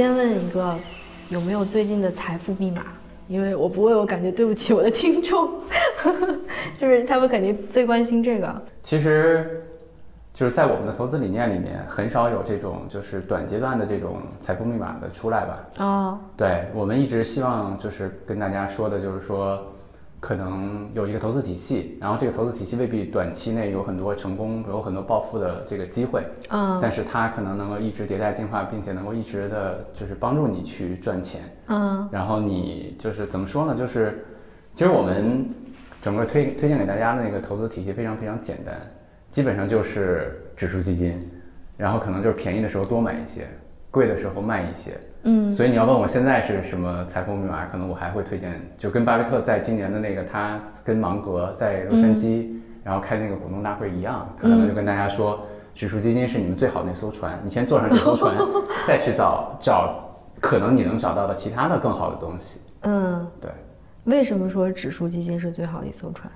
我先问一个，有没有最近的财富密码？因为我不问，我感觉对不起我的听众，就是他们肯定最关心这个。其实，就是在我们的投资理念里面，很少有这种就是短阶段的这种财富密码的出来吧。哦，对，我们一直希望就是跟大家说的，就是说，可能有一个投资体系，然后这个投资体系未必短期内有很多成功、有很多暴富的这个机会，嗯但是它可能能够一直迭代进化，并且能够一直的就是帮助你去赚钱。嗯然后你就是怎么说呢？就是其实我们整个推推荐给大家的那个投资体系非常非常简单，基本上就是指数基金，然后可能就是便宜的时候多买一些，贵的时候卖一些。嗯。所以你要问我现在是什么财富密码，可能我还会推荐，就跟巴菲特在今年的那个他跟芒格在洛杉矶，然后开那个股东大会一样，他可能就跟大家说，指数基金是你们最好的那艘船，你先坐上这艘船，再去找找可能你能找到的其他的更好的东西。嗯，对，为什么说指数基金是最好的一艘船？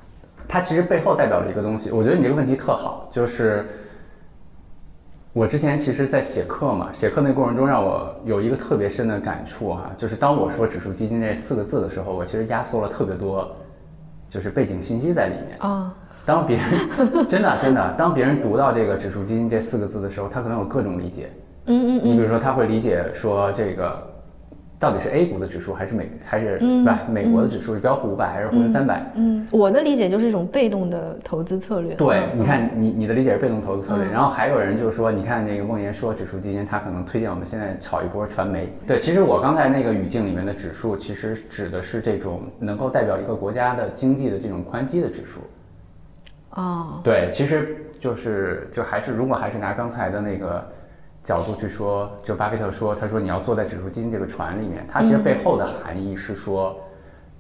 它其实背后代表了一个东西，我觉得你这个问题特好，就是我之前其实在写课嘛，写课那过程中让我有一个特别深的感触哈、就是当我说指数基金这四个字的时候，我其实压缩了特别多，就是背景信息在里面。啊，当别人 真的真的，当别人读到这个指数基金这四个字的时候，他可能有各种理解。嗯嗯你比如说，他会理解说这个到底是 A 股的指数还是美还是、对吧？美国的指数是标普五百还是沪深三百？嗯，我的理解就是一种被动的投资策略。对，嗯你看你你的理解是被动投资策略，然后还有人就是说，你看那个梦岩说指数基金，他可能推荐我们现在炒一波传媒。对，其实我刚才那个语境里面的指数，其实指的是这种能够代表一个国家的经济的这种宽基的指数。哦，对，其实就是就还是如果还是拿刚才的那个角度去说，就巴菲特说，他说你要坐在指数基金这个船里面，它其实背后的含义是说，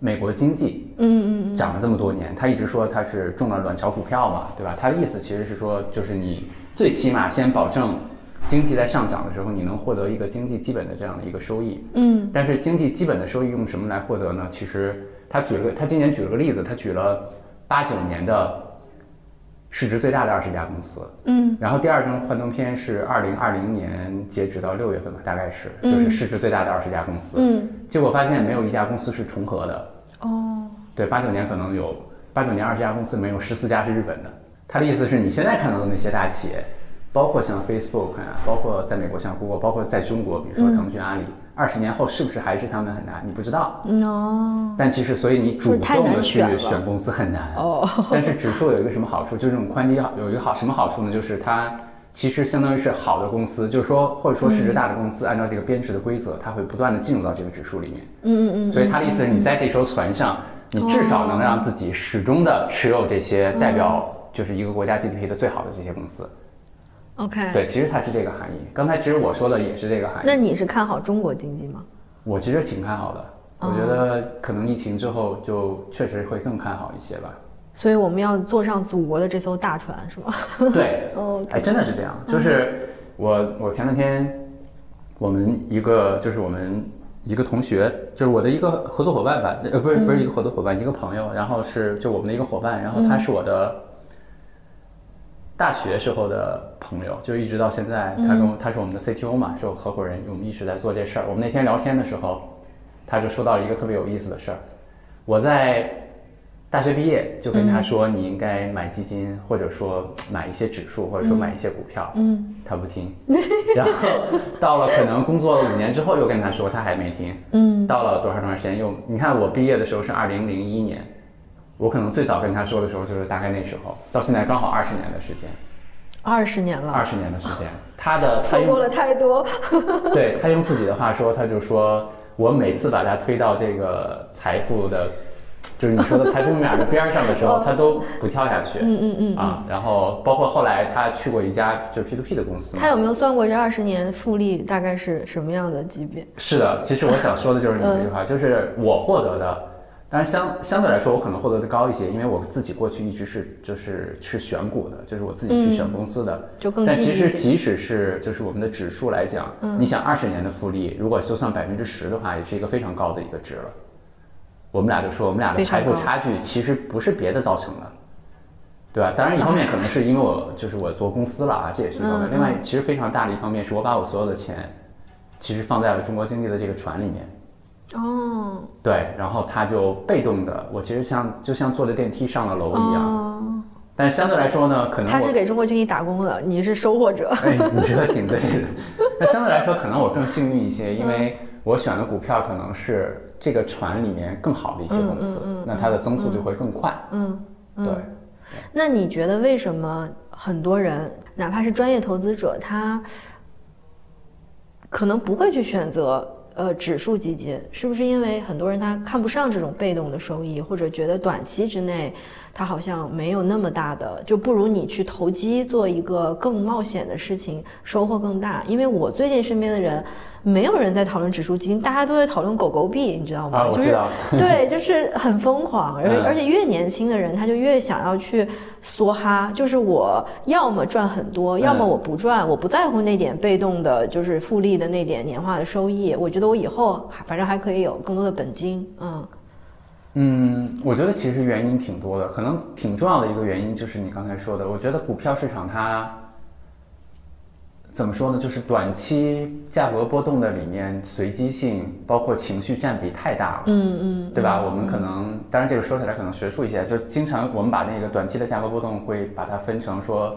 美国经济嗯嗯涨了这么多年，他一直说他是中了卵巢股票嘛，对吧？他的意思其实是说，就是你最起码先保证经济在上涨的时候，你能获得一个经济基本的这样的一个收益。嗯但是经济基本的收益用什么来获得呢？其实他举了个，他今年举了个例子，他举了八九年的市值最大的二十家公司，嗯。然后第二张幻灯片是二零二零年截止到六月份吧，大概是就是市值最大的二十家公司，嗯，结果发现没有一家公司是重合的，哦，对，八九年可能有八九年二十家公司里面有十四家是日本的。他的意思是你现在看到的那些大企业，包括像 Facebook 啊，包括在美国像 Google，包括在中国，比如说腾讯、阿里，二十年后是不是还是他们很难？你不知道。嗯哦，但其实，所以你主动的去选公司很难。哦，但是指数有一个什么好处？就是这种宽基有一个好什么好处呢？就是它其实相当于是好的公司，就是说或者说市值大的公司，按照这个编制的规则，它会不断的进入到这个指数里面。嗯嗯嗯，所以他的意思是你在这艘船上，你至少能让自己始终的持有这些代表就是一个国家 GDP 的最好的这些公司。OK，对，其实它是这个含义。刚才其实我说的也是这个含义。那你是看好中国经济吗？我其实挺看好的，我觉得可能疫情之后就确实会更看好一些吧。所以我们要坐上祖国的这艘大船，是吗？对，哦哎，真的是这样。就是我我前两天我们一个就是我们一个同学，就是我的一个合作伙伴吧，呃，不是不是一个合作伙伴，一个朋友，然后是就我们的一个伙伴，然后他是我的大学时候的朋友，就一直到现在，他跟我他是我们的 CTO 嘛，是我合伙人，我们一直在做这事儿。我们那天聊天的时候，他就说到一个特别有意思的事儿，我在大学毕业就跟他说，你应该买基金，或者说买一些指数，或者说买一些股票。嗯，他不听。然后到了可能工作了五年之后，又跟他说，他还没听。嗯，到了多少多长时间又，你看我毕业的时候是二零零一年，我可能最早跟他说的时候就是大概那时候，到现在刚好二十年的时间，二十年了，二十年的时间。他的错过了太多。对他用自己的话说，他就说我每次把他推到这个财富的，就是你说的财富密码的边儿上的时候，他都不跳下去。嗯嗯嗯。啊，然后包括后来他去过一家就是 P to P 的公司，他有没有算过这二十年复利大概是什么样的级别？是的，其实我想说的就是你这句话，就是我获得的，当然相相对来说我可能获得的高一些，因为我自己过去一直是就是是选股的，就是我自己去选公司的，就更但。其实即使是就是我们的指数来讲，你想二十年的复利，如果就算百分之十的话，也是一个非常高的一个值了。我们俩就说，我们俩的财富差距其实不是别的造成的，对吧？当然，一方面可能是因为我就是我做公司了啊，这也是一方面。嗯另外，其实非常大的一方面是我把我所有的钱其实放在了中国经济的这个船里面。哦，对，然后他就被动的，我其实像就像坐着电梯上了楼一样。哦，但相对来说呢，可能他是给中国经济打工的，你是收获者。哎，你说的挺对的。那相对来说，可能我更幸运一些，因为我选的股票可能是这个船里面更好的一些公司，那它的增速就会更快。嗯，嗯对。那你觉得为什么很多人，哪怕是专业投资者，他可能不会去选择呃指数基金？是不是因为很多人他看不上这种被动的收益，或者觉得短期之内他好像没有那么大的，就不如你去投机做一个更冒险的事情，收获更大？因为我最近身边的人。没有人在讨论指数基金，大家都在讨论狗狗币，你知道吗？啊，我知道。对，就是很疯狂，而而且越年轻的人，他就越想要去梭哈。就是我要么赚很多，要么我不赚，我不在乎那点被动的，就是复利的那点年化的收益。我觉得我以后反正还可以有更多的本金。嗯嗯，我觉得其实原因挺多的，可能挺重要的一个原因就是你刚才说的，我觉得股票市场它。怎么说呢？就是短期价格波动的里面，随机性包括情绪占比太大了。嗯嗯，对吧？我们可能，当然这个说起来可能学术一些，就经常我们把那个短期的价格波动会把它分成说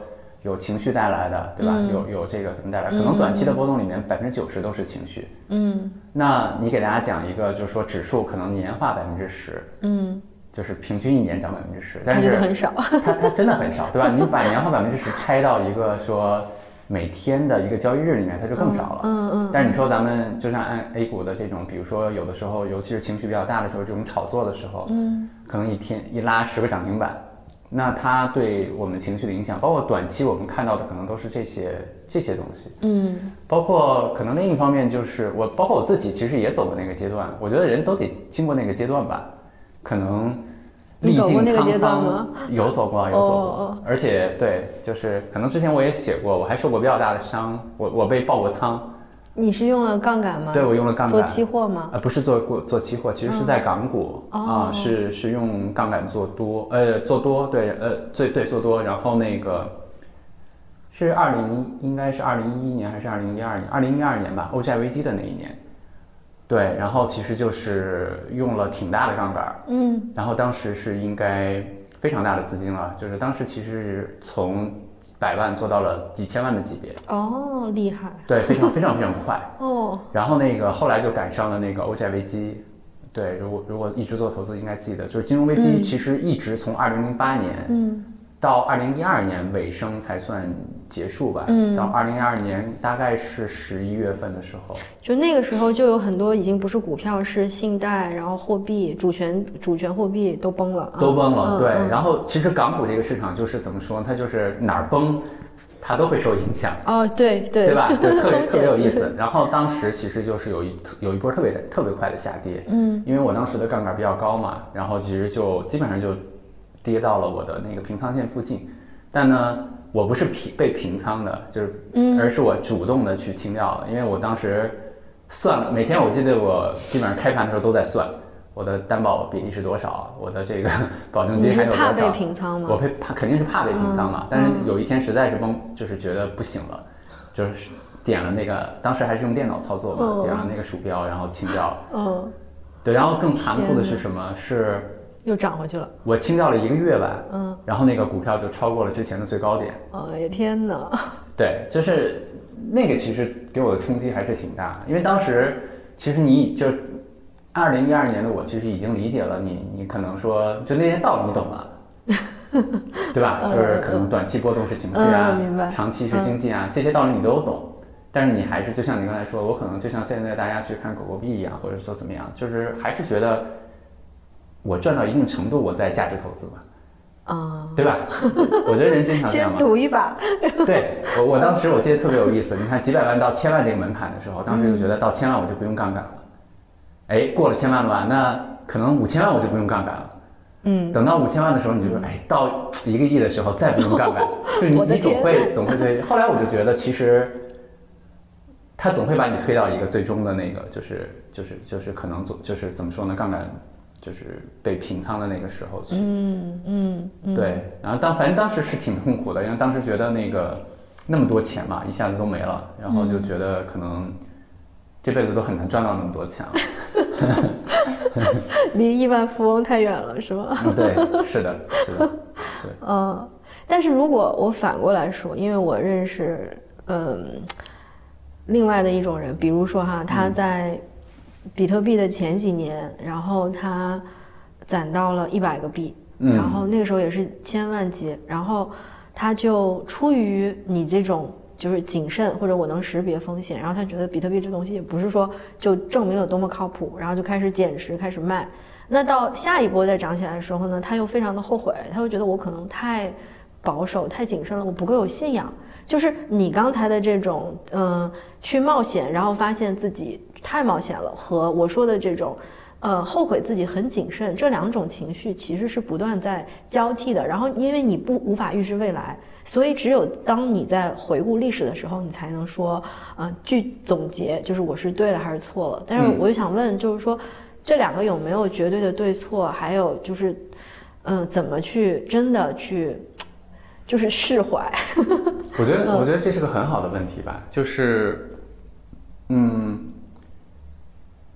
有情绪带来的，对吧？有有这个怎么带来？可能短期的波动里面百分之九十都是情绪。嗯，那你给大家讲一个，就是说指数可能年化百分之十。嗯，就是平均一年涨百分之十，但是很少。它它真的很少，对吧？你把年化百分之十拆到一个说。每天的一个交易日里面，它就更少了。嗯嗯。但是你说咱们就像按 A 股的这种，比如说有的时候，尤其是情绪比较大的时候，这种炒作的时候，嗯，可能一天一拉十个涨停板，那它对我们情绪的影响，包括短期我们看到的可能都是这些这些东西。嗯。包括可能另一方面就是我，包括我自己其实也走过那个阶段，我觉得人都得经过那个阶段吧，可能。历尽沧桑，有走过，有走过，而且对，就是可能之前我也写过，我还受过比较大的伤，我我被爆过仓。你是用了杠杆吗？对，我用了杠杆。做期货吗？呃，不是做过做期货，其实是在港股啊，是是用杠杆做多，呃，做多，对，呃，对对做多，然后那个是二零应该是二零一一年还是二零一二年？二零一二年吧，欧债危机的那一年。对，然后其实就是用了挺大的杠杆，嗯，然后当时是应该非常大的资金了，就是当时其实是从百万做到了几千万的级别，哦，厉害，对，非常非常非常快，哦，然后那个后来就赶上了那个欧债危机，对，如果如果一直做投资应该记得，就是金融危机其实一直从二零零八年，嗯。到二零一二年尾声才算结束吧。嗯，到二零一二年大概是十一月份的时候，就那个时候就有很多已经不是股票，是信贷，然后货币、主权、主权货币都崩了，都崩了。对，然后其实港股这个市场就是怎么说，它就是哪儿崩，它都会受影响。哦，对对，对吧？就特别特别有意思。然后当时其实就是有一有一波特别特别快的下跌。嗯，因为我当时的杠杆比较高嘛，然后其实就基本上就。跌到了我的那个平仓线附近，但呢，我不是平被平仓的，就是，而是我主动的去清掉了，因为我当时算了，每天我记得我基本上开盘的时候都在算我的担保比例是多少，我的这个保证金还有多少。怕被平仓吗？我怕怕肯定是怕被平仓嘛，但是有一天实在是崩，就是觉得不行了，就是点了那个，当时还是用电脑操作嘛，点了那个鼠标，然后清掉了。嗯，对，然后更残酷的是什么？是。又涨回去了，我清掉了一个月吧，嗯，然后那个股票就超过了之前的最高点。哎呀天哪！对，就是那个其实给我的冲击还是挺大，因为当时其实你就二零一二年的我其实已经理解了你，你可能说就那些道理你懂了，对吧？就是可能短期波动是情绪啊，长期是经济啊，这些道理你都懂，但是你还是就像你刚才说，我可能就像现在大家去看狗狗币一样，或者说怎么样，就是还是觉得。我赚到一定程度，我再价值投资嘛，啊，对吧？我觉得人经常这样嘛。先赌一把。对，我我当时我记得特别有意思。你看几百万到千万这个门槛的时候，当时就觉得到千万我就不用杠杆了。哎，过了千万了吧？那可能五千万我就不用杠杆了。嗯。等到五千万的时候，你就说，哎，到一个亿的时候再不用杠杆，就你你总会总会对。后来我就觉得，其实他总会把你推到一个最终的那个，就是就是就是可能总就是怎么说呢？杠杆。就是被平仓的那个时候去，嗯嗯，对，然后当反正当时是挺痛苦的，因为当时觉得那个那么多钱嘛，一下子都没了，然后就觉得可能这辈子都很难赚到那么多钱了。离亿万富翁太远了，是吗？嗯，对，是的，是的，对，嗯，但是如果我反过来说，因为我认识，嗯，另外的一种人，比如说哈，他在比特币的前几年，然后他攒到了一百个币，嗯然后那个时候也是千万级，然后他就出于你这种就是谨慎或者我能识别风险，然后他觉得比特币这东西也不是说就证明了多么靠谱，然后就开始减持开始卖。那到下一波再涨起来的时候呢，他又非常的后悔，他又觉得我可能太保守、太谨慎了，我不够有信仰。就是你刚才的这种，嗯、去冒险，然后发现自己太冒险了，和我说的这种，呃，后悔自己很谨慎，这两种情绪其实是不断在交替的。然后，因为你不无法预知未来，所以只有当你在回顾历史的时候，你才能说，呃，据总结，就是我是对了还是错了。但是我就想问，就是说，这两个有没有绝对的对错？还有就是，嗯、怎么去真的去，就是释怀？我觉得，我觉得这是个很好的问题吧，就是，嗯，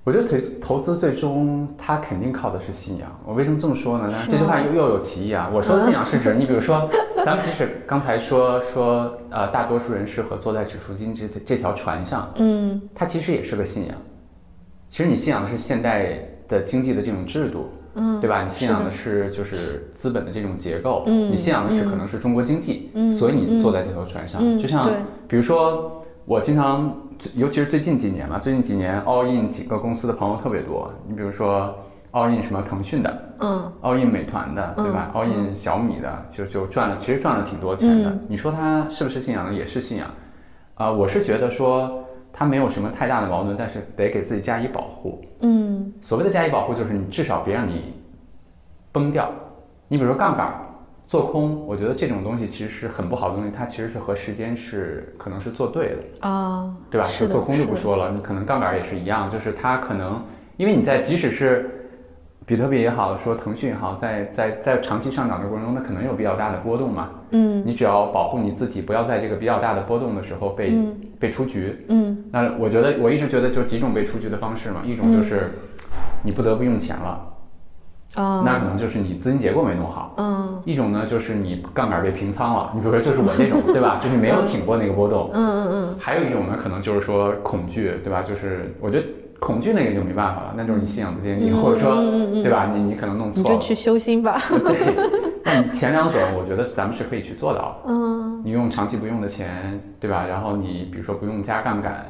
我觉得投投资最终它肯定靠的是信仰。我为什么这么说呢？是这句话又又有歧义啊。我说的信仰是指，你比如说，咱们即使刚才说说，呃，大多数人适合坐在指数基金这这条船上，嗯它其实也是个信仰。其实你信仰的是现代的经济的这种制度，嗯，对吧？你信仰的是是就是资本的这种结构，嗯你信仰的是嗯可能是中国经济，嗯所以你坐在这条船上。嗯就像比如说，我经常，尤其是最近几年嘛，最近几年 all in 几个公司的朋友特别多。你比如说 all in 什么腾讯的嗯，all in 美团的，对吧、嗯 a l l in 小米的，就就赚了，其实赚了挺多钱的。嗯你说他是不是信仰呢？也是信仰。啊、我是觉得说他没有什么太大的矛盾，但是得给自己加以保护。嗯所谓的加以保护，就是你至少别让你崩掉。你比如说杠杆儿做空，我觉得这种东西其实是很不好的东西，它其实是和时间是可能是做对的，啊，对吧？做空就不说了，你可能杠杆也是一样，就是它可能因为你在即使是比特币也好，说腾讯也好，在在在长期上涨的过程中，它可能有比较大的波动嘛。嗯。你只要保护你自己，不要在这个比较大的波动的时候被、嗯。被出局，嗯。那我觉得我一直觉得就几种被出局的方式嘛，一种就是你不得不用钱了，啊，那可能就是你资金结构没弄好；嗯一种呢就是你杠杆被平仓了，你比如说就是我那种，对吧？就是没有挺过那个波动。嗯嗯嗯还有一种呢，可能就是说恐惧，对吧？就是我觉得恐惧那个就没办法了，那就是你信仰不坚定，嗯或者说对吧？你你可能弄嗯，错了。你就去修心吧。对，那前两种我觉得咱们是可以去做到的。嗯你用长期不用的钱，对吧？然后你比如说不用加杠杆，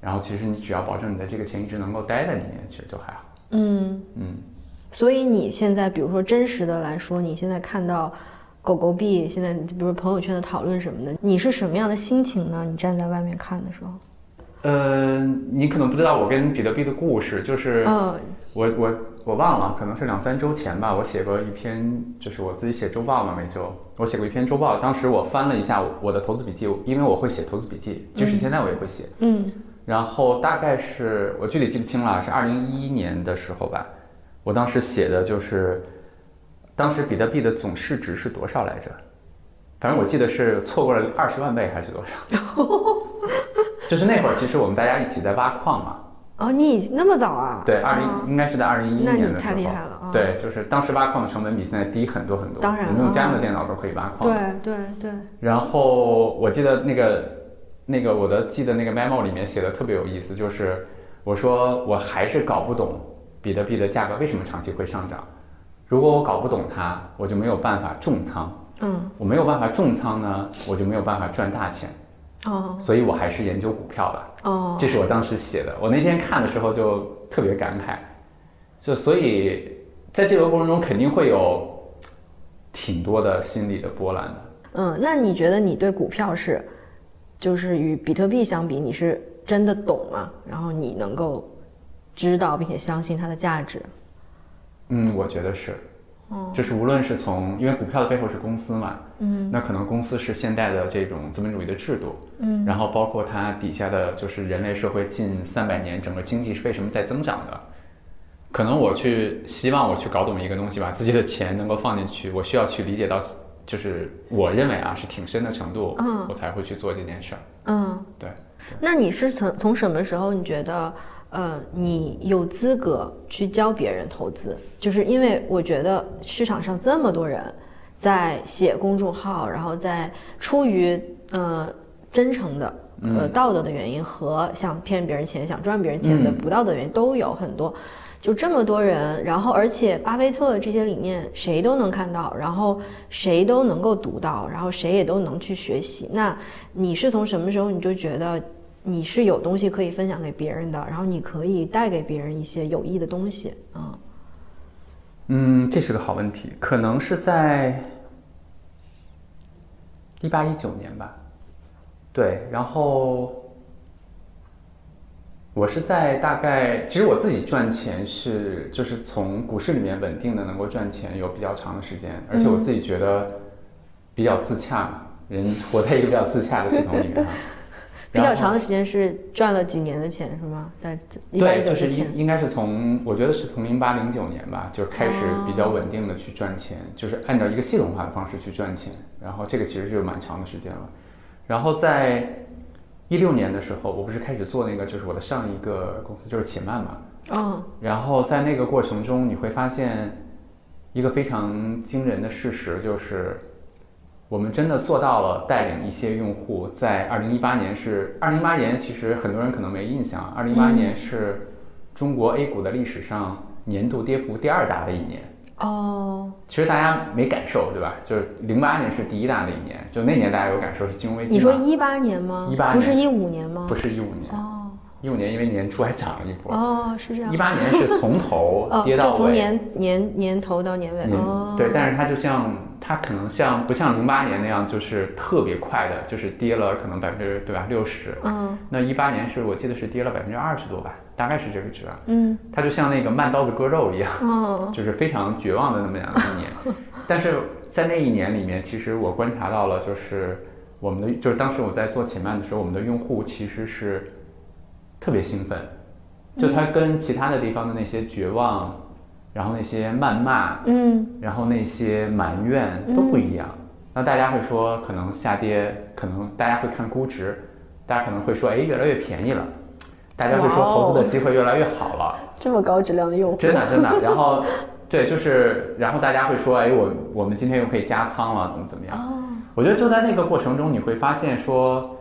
然后其实你只要保证你的这个钱一直能够待在里面，其实就还好。嗯，嗯，所以你现在，比如说真实的来说，你现在看到狗狗币，现在比如朋友圈的讨论什么的，你是什么样的心情呢？你站在外面看的时候，呃，你可能不知道我跟比特币的故事，就是嗯我我我忘了，可能是两三周前吧，我写过一篇，就是我自己写周报嘛，每周我写过一篇周报，当时我翻了一下我的投资笔记，因为我会写投资笔记，即使现在我也会写。嗯然后大概是我具体记不清了，是二零一一年的时候吧。我当时写的就是，当时比特币的总市值是多少来着？反正我记得是错过了二十万倍还是多少？就是那会儿，其实我们大家一起在挖矿嘛。哦，你已经那么早啊？对，二零、啊应该是在二零一一年的时候。太厉害了啊对，就是当时挖矿的成本比现在低很多很多。当然我们用家用的啊电脑都可以挖矿。对对对，然后我记得那个那个我的记得那个 memo 里面写的特别有意思，就是我说我还是搞不懂比特币的价格为什么长期会上涨。如果我搞不懂它，我就没有办法重仓。嗯我没有办法重仓呢，我就没有办法赚大钱。哦所以我还是研究股票吧。哦，这是我当时写的。我那天看的时候就特别感慨，就所以在这个过程中肯定会有挺多的心理的波澜的。嗯，那你觉得你对股票是，就是与比特币相比，你是真的懂吗？然后你能够知道并且相信它的价值？嗯，我觉得是。就是无论是从，因为股票的背后是公司嘛，嗯那可能公司是现代的这种资本主义的制度，嗯然后包括它底下的就是人类社会近三百年整个经济是为什么在增长的，可能我去希望我去搞懂一个东西，把自己的钱能够放进去，我需要去理解到，就是我认为啊是挺深的程度，嗯我才会去做这件事儿。嗯，对，那你是从从什么时候你觉得，呃，你有资格去教别人投资？就是因为我觉得市场上这么多人在写公众号，然后在出于呃真诚的呃道德的原因和想骗别人钱、想赚别人钱的嗯不道德原因都有很多。就这么多人，然后而且巴菲特这些理念谁都能看到，然后谁都能够读到，然后谁也都能去学习。那你是从什么时候你就觉得你是有东西可以分享给别人的，然后你可以带给别人一些有益的东西啊？嗯，这是个好问题，可能是在一八一九年吧。对，然后我是在大概，其实我自己赚钱是就是从股市里面稳定的能够赚钱有比较长的时间，而且我自己觉得比较自洽嘛，人活在一个比较自洽的系统里面哈。比较长的时间是赚了几年的钱是吗？在一八对，一九就是之前应，应该是从我觉得是从零八零九年吧，就是开始比较稳定的去赚钱，就是按照一个系统化的方式去赚钱，然后这个其实就蛮长的时间了。然后在一六年的时候，我不是开始做那个就是我的上一个公司就是且慢嘛，嗯然后在那个过程中，你会发现一个非常惊人的事实，就是我们真的做到了带领一些用户在二零一八年是二零一八年，其实很多人可能没印象，二零一八年是中国 A 股的历史上年度跌幅第二大的一年。哦，其实大家没感受，对吧？就是零八年是第一大的一年，就那年大家有感受是金融危机。你说一八年吗？18不是一年五年吗？不是一五年，哦一五年因为年初还涨了一波，哦，是这样一。八年是从头哦，跌到尾。就从年年年头到年尾。年哦，对，但是它就像它可能像不像零八年那样，就是特别快的，就是跌了可能百分之对吧六十。嗯那一八年是我记得是跌了百分之二十多吧，大概是这个值啊。嗯它就像那个慢刀子割肉一样，哦 就是非常绝望的那么样的一年。但是在那一年里面，其实我观察到了，就是我们的就是当时我在做且慢的时候，我们的用户其实是特别兴奋，就他跟其他的地方的那些绝望，然后那些谩骂，嗯然后那些埋怨都不一样。那大家会说，可能下跌，可能大家会看估值，大家可能会说，哎，越来越便宜了。大家会说投资的机会越来越好了，这么高质量的用户，真的真的。然后，对，就是，然后大家会说，哎，我我们今天又可以加仓了，怎么怎么样？哦我觉得就在那个过程中，你会发现说，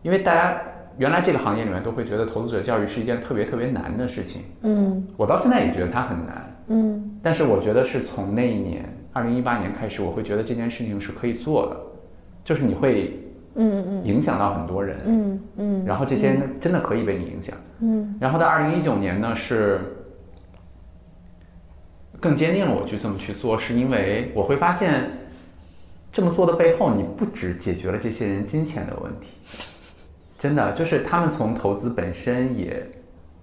因为大家原来这个行业里面都会觉得投资者教育是一件特别特别难的事情，嗯。我到现在也觉得它很难。嗯。但是我觉得是从那一年，二零一八年开始，我会觉得这件事情是可以做的，就是你会嗯嗯。影响到很多人，嗯嗯。然后这些人真的可以被你影响。嗯。然后到二零一九年呢，是更坚定了我去这么去做，是因为我会发现，这么做的背后，你不只解决了这些人金钱的问题，真的就是他们从投资本身也。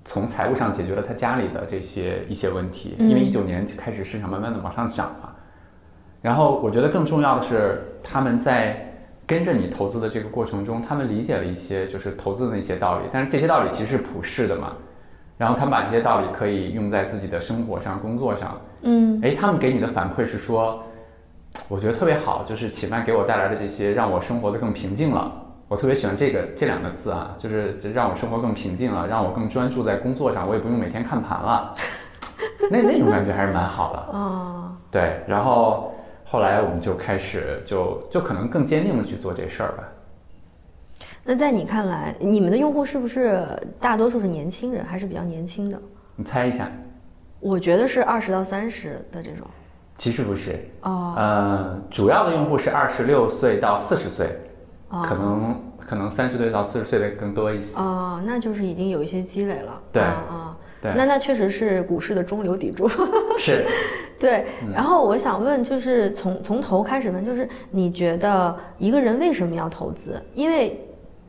从财务上解决了他家里的这些一些问题，因为一九年就开始市场慢慢的往上涨嘛。然后我觉得更重要的是，他们在跟着你投资的这个过程中，他们理解了一些就是投资的那些道理，但是这些道理其实是普世的嘛。然后他们把这些道理可以用在自己的生活上、工作上。嗯哎，他们给你的反馈是说，我觉得特别好，就是且慢给我带来的这些，让我生活的更平静了。我特别喜欢这个这两个字啊，就是就让我生活更平静了，让我更专注在工作上，我也不用每天看盘了。那那种感觉还是蛮好的。哦对，然后后来我们就开始就就可能更坚定的去做这事儿吧。那在你看来，你们的用户是不是大多数是年轻人，还是比较年轻的？你猜一下？我觉得是二十到三十的这种。其实不是，哦呃，主要的用户是二十六岁到四十岁，哦可能可能三十岁到四十岁的更多一些。哦，那就是已经有一些积累了。对啊啊，对那那确实是股市的中流砥柱。是，对，嗯然后我想问，就是从从头开始问，就是你觉得一个人为什么要投资？因为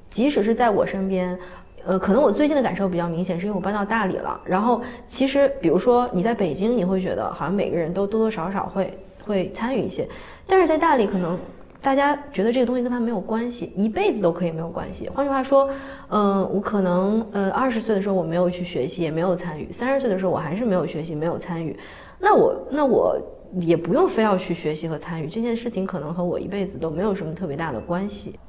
即使是在我身边，呃，可能我最近的感受比较明显，是因为我搬到大理了。然后其实，比如说你在北京，你会觉得好像每个人都多多少少会会参与一些，但是在大理可能。大家觉得这个东西跟他没有关系，一辈子都可以没有关系。换句话说，嗯、我可能呃二十岁的时候我没有去学习，也没有参与；三十岁的时候我还是没有学习，没有参与。那我那我也不用非要去学习和参与这件事情，可能和我一辈子都没有什么特别大的关系。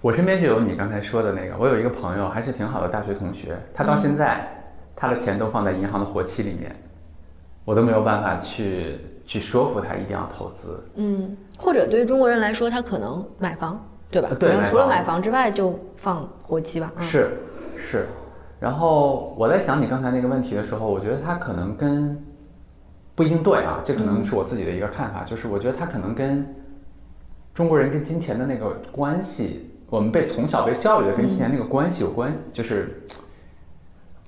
我身边就有你刚才说的那个，我有一个朋友还是挺好的大学同学，他到现在、他的钱都放在银行的活期里面，我都没有办法去去说服他一定要投资。嗯，或者对于中国人来说，他可能买房，对吧？呃对除了买房之外，就放活期吧。嗯、是是，然后我在想你刚才那个问题的时候，我觉得他可能跟不一定对啊，这可能是我自己的一个看法，就是我觉得他可能跟中国人跟金钱的那个关系，我们被从小被教育的跟金钱那个关系有关，就是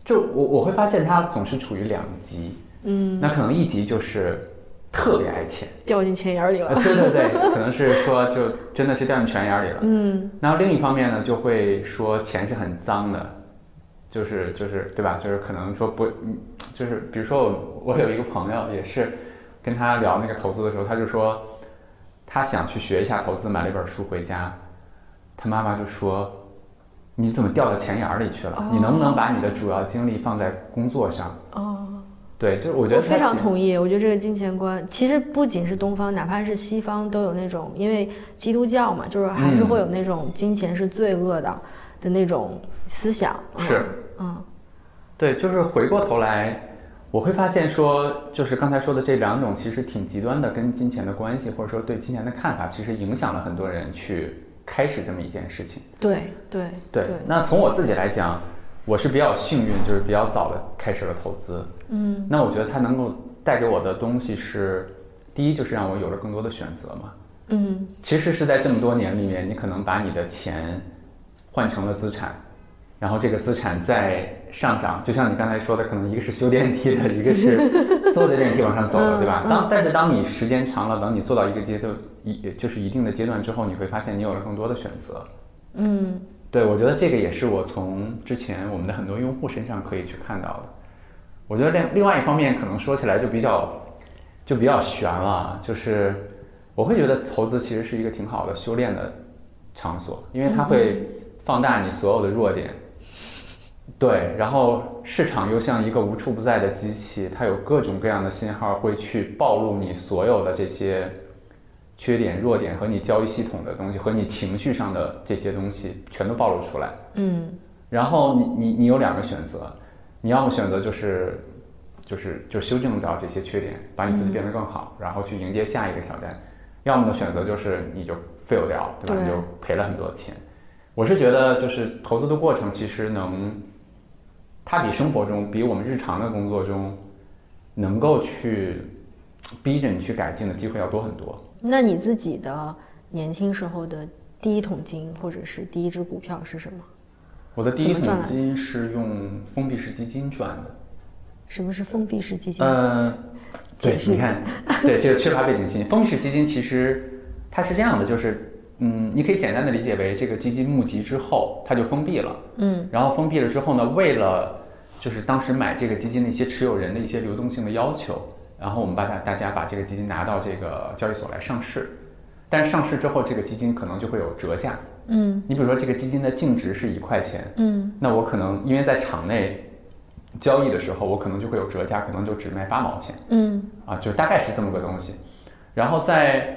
就我我会发现他总是处于两极，嗯，那可能一极就是特别爱钱，掉进钱眼里呃了。对对对，可能是说就真的是掉进钱眼里了。嗯然后另一方面呢，就会说钱是很脏的，就是就是对吧？就是可能说不，嗯就是比如说我我有一个朋友也是跟他聊那个投资的时候，他就说他想去学一下投资，买了一本书回家，他妈妈就说你怎么掉到钱眼儿里去了？你能不能把你的主要精力放在工作上？哦，对，就是我觉得我非常同意。我觉得这个金钱观，其实不仅是东方，哪怕是西方，都有那种，因为基督教嘛，就是还是嗯会有那种金钱是罪恶的的那种思想。嗯是，嗯对，就是回过头来，我会发现说，就是刚才说的这两种其实挺极端的，跟金钱的关系，或者说对金钱的看法，其实影响了很多人去开始这么一件事情。对对对，那从我自己来讲，我是比较幸运，就是比较早的开始了投资。嗯那我觉得它能够带给我的东西是，第一就是让我有了更多的选择嘛。嗯其实是在这么多年里面，你可能把你的钱换成了资产，然后这个资产在上涨，就像你刚才说的，可能一个是修电梯的，一个是 坐着电梯往上走的，对吧？嗯当但是当你时间长了，等你做到一个阶段，一就是一定的阶段之后，你会发现你有了更多的选择。嗯对，我觉得这个也是我从之前我们的很多用户身上可以去看到的。我觉得另另外一方面，可能说起来就比较就比较悬了，就是我会觉得投资其实是一个挺好的修炼的场所，因为它会放大你所有的弱点。对，然后市场又像一个无处不在的机器，它有各种各样的信号会去暴露你所有的这些缺点、弱点和你交易系统的东西，和你情绪上的这些东西全都暴露出来。嗯然后你你你有两个选择，你要么选择就是就是就修正掉这些缺点，把你自己变得更好，然后去迎接下一个挑战；要么的选择就是你就 fail 掉，对吧？对你就赔了很多钱。我是觉得就是投资的过程其实能，它比生活中比我们日常的工作中能够去逼着你去改进的机会要多很多。那你自己的年轻时候的第一桶金或者是第一只股票是什么？我的第一桶金是用封闭式基金赚的。什么是封闭式基金？呃，对你看，对这个缺乏背景信息。封闭式基金其实它是这样的，就是嗯，你可以简单的理解为这个基金募集之后，它就封闭了。嗯然后封闭了之后呢，为了就是当时买这个基金的一些持有人的一些流动性的要求，然后我们把大大家把这个基金拿到这个交易所来上市。但是上市之后，这个基金可能就会有折价。嗯你比如说，这个基金的净值是一块钱，嗯那我可能因为在场内交易的时候，我可能就会有折价，可能就只卖八毛钱嗯啊，就大概是这么个东西。然后在，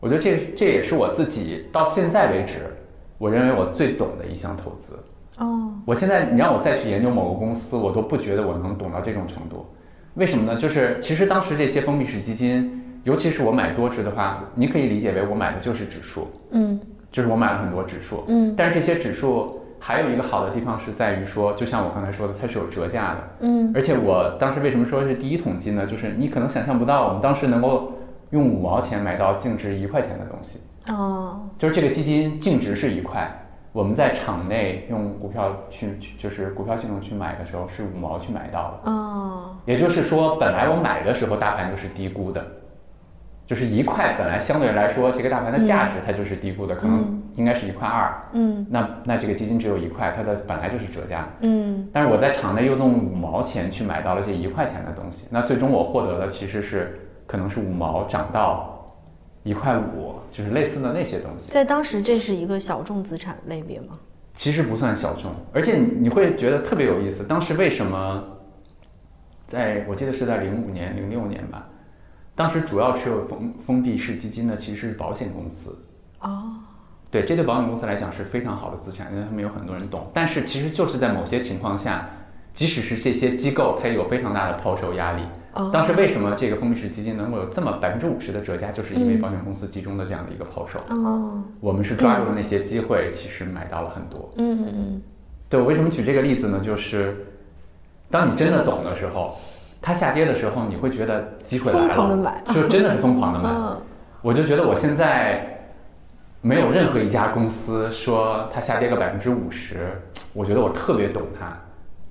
我觉得这这也是我自己到现在为止，我认为我最懂的一项投资。哦我现在你让我再去研究某个公司，我都不觉得我能懂到这种程度。为什么呢？就是其实当时这些封闭式基金，尤其是我买多只的话，你可以理解为我买的就是指数，嗯就是我买了很多指数。嗯但是这些指数还有一个好的地方是在于说，就像我刚才说的，它是有折价的。嗯而且我当时为什么说是第一桶金呢？就是你可能想象不到，我们当时能够用五毛钱买到净值一块钱的东西，哦就是这个基金净值是一块，我们在场内用股票去，就是股票系统去买的时候是五毛去买到的。哦也就是说，本来我买的时候大盘就是低估的，就是一块本来相对来说这个大盘的价值它就是低估的，可能应该是一块二。嗯那那这个基金只有一块，它的本来就是折价。嗯但是我在场内又用五毛钱去买到了这一块钱的东西，那最终我获得的其实是可能是五毛涨到一块五，就是类似的那些东西，在当时这是一个小众资产类别吗？其实不算小众，而且你你会觉得特别有意思。当时为什么在我记得是在零五年、零六年吧，当时主要持有封封闭式基金的其实是保险公司。哦对，这对保险公司来讲是非常好的资产，因为他们有很多人懂。但是其实就是在某些情况下，即使是这些机构，它也有非常大的抛售压力。哦当时为什么这个封闭式基金能够有这么百分之五十的折价，就是因为嗯保险公司集中的这样的一个抛售。哦，我们是抓住了那些机会，其实买到了很多。嗯嗯嗯对我为什么举这个例子呢？就是当你真的懂的时候，它下跌的时候，你会觉得机会来了，疯狂地买就真的是疯狂的买。嗯我就觉得我现在没有任何一家公司说它下跌个百分之五十，我觉得我特别懂它，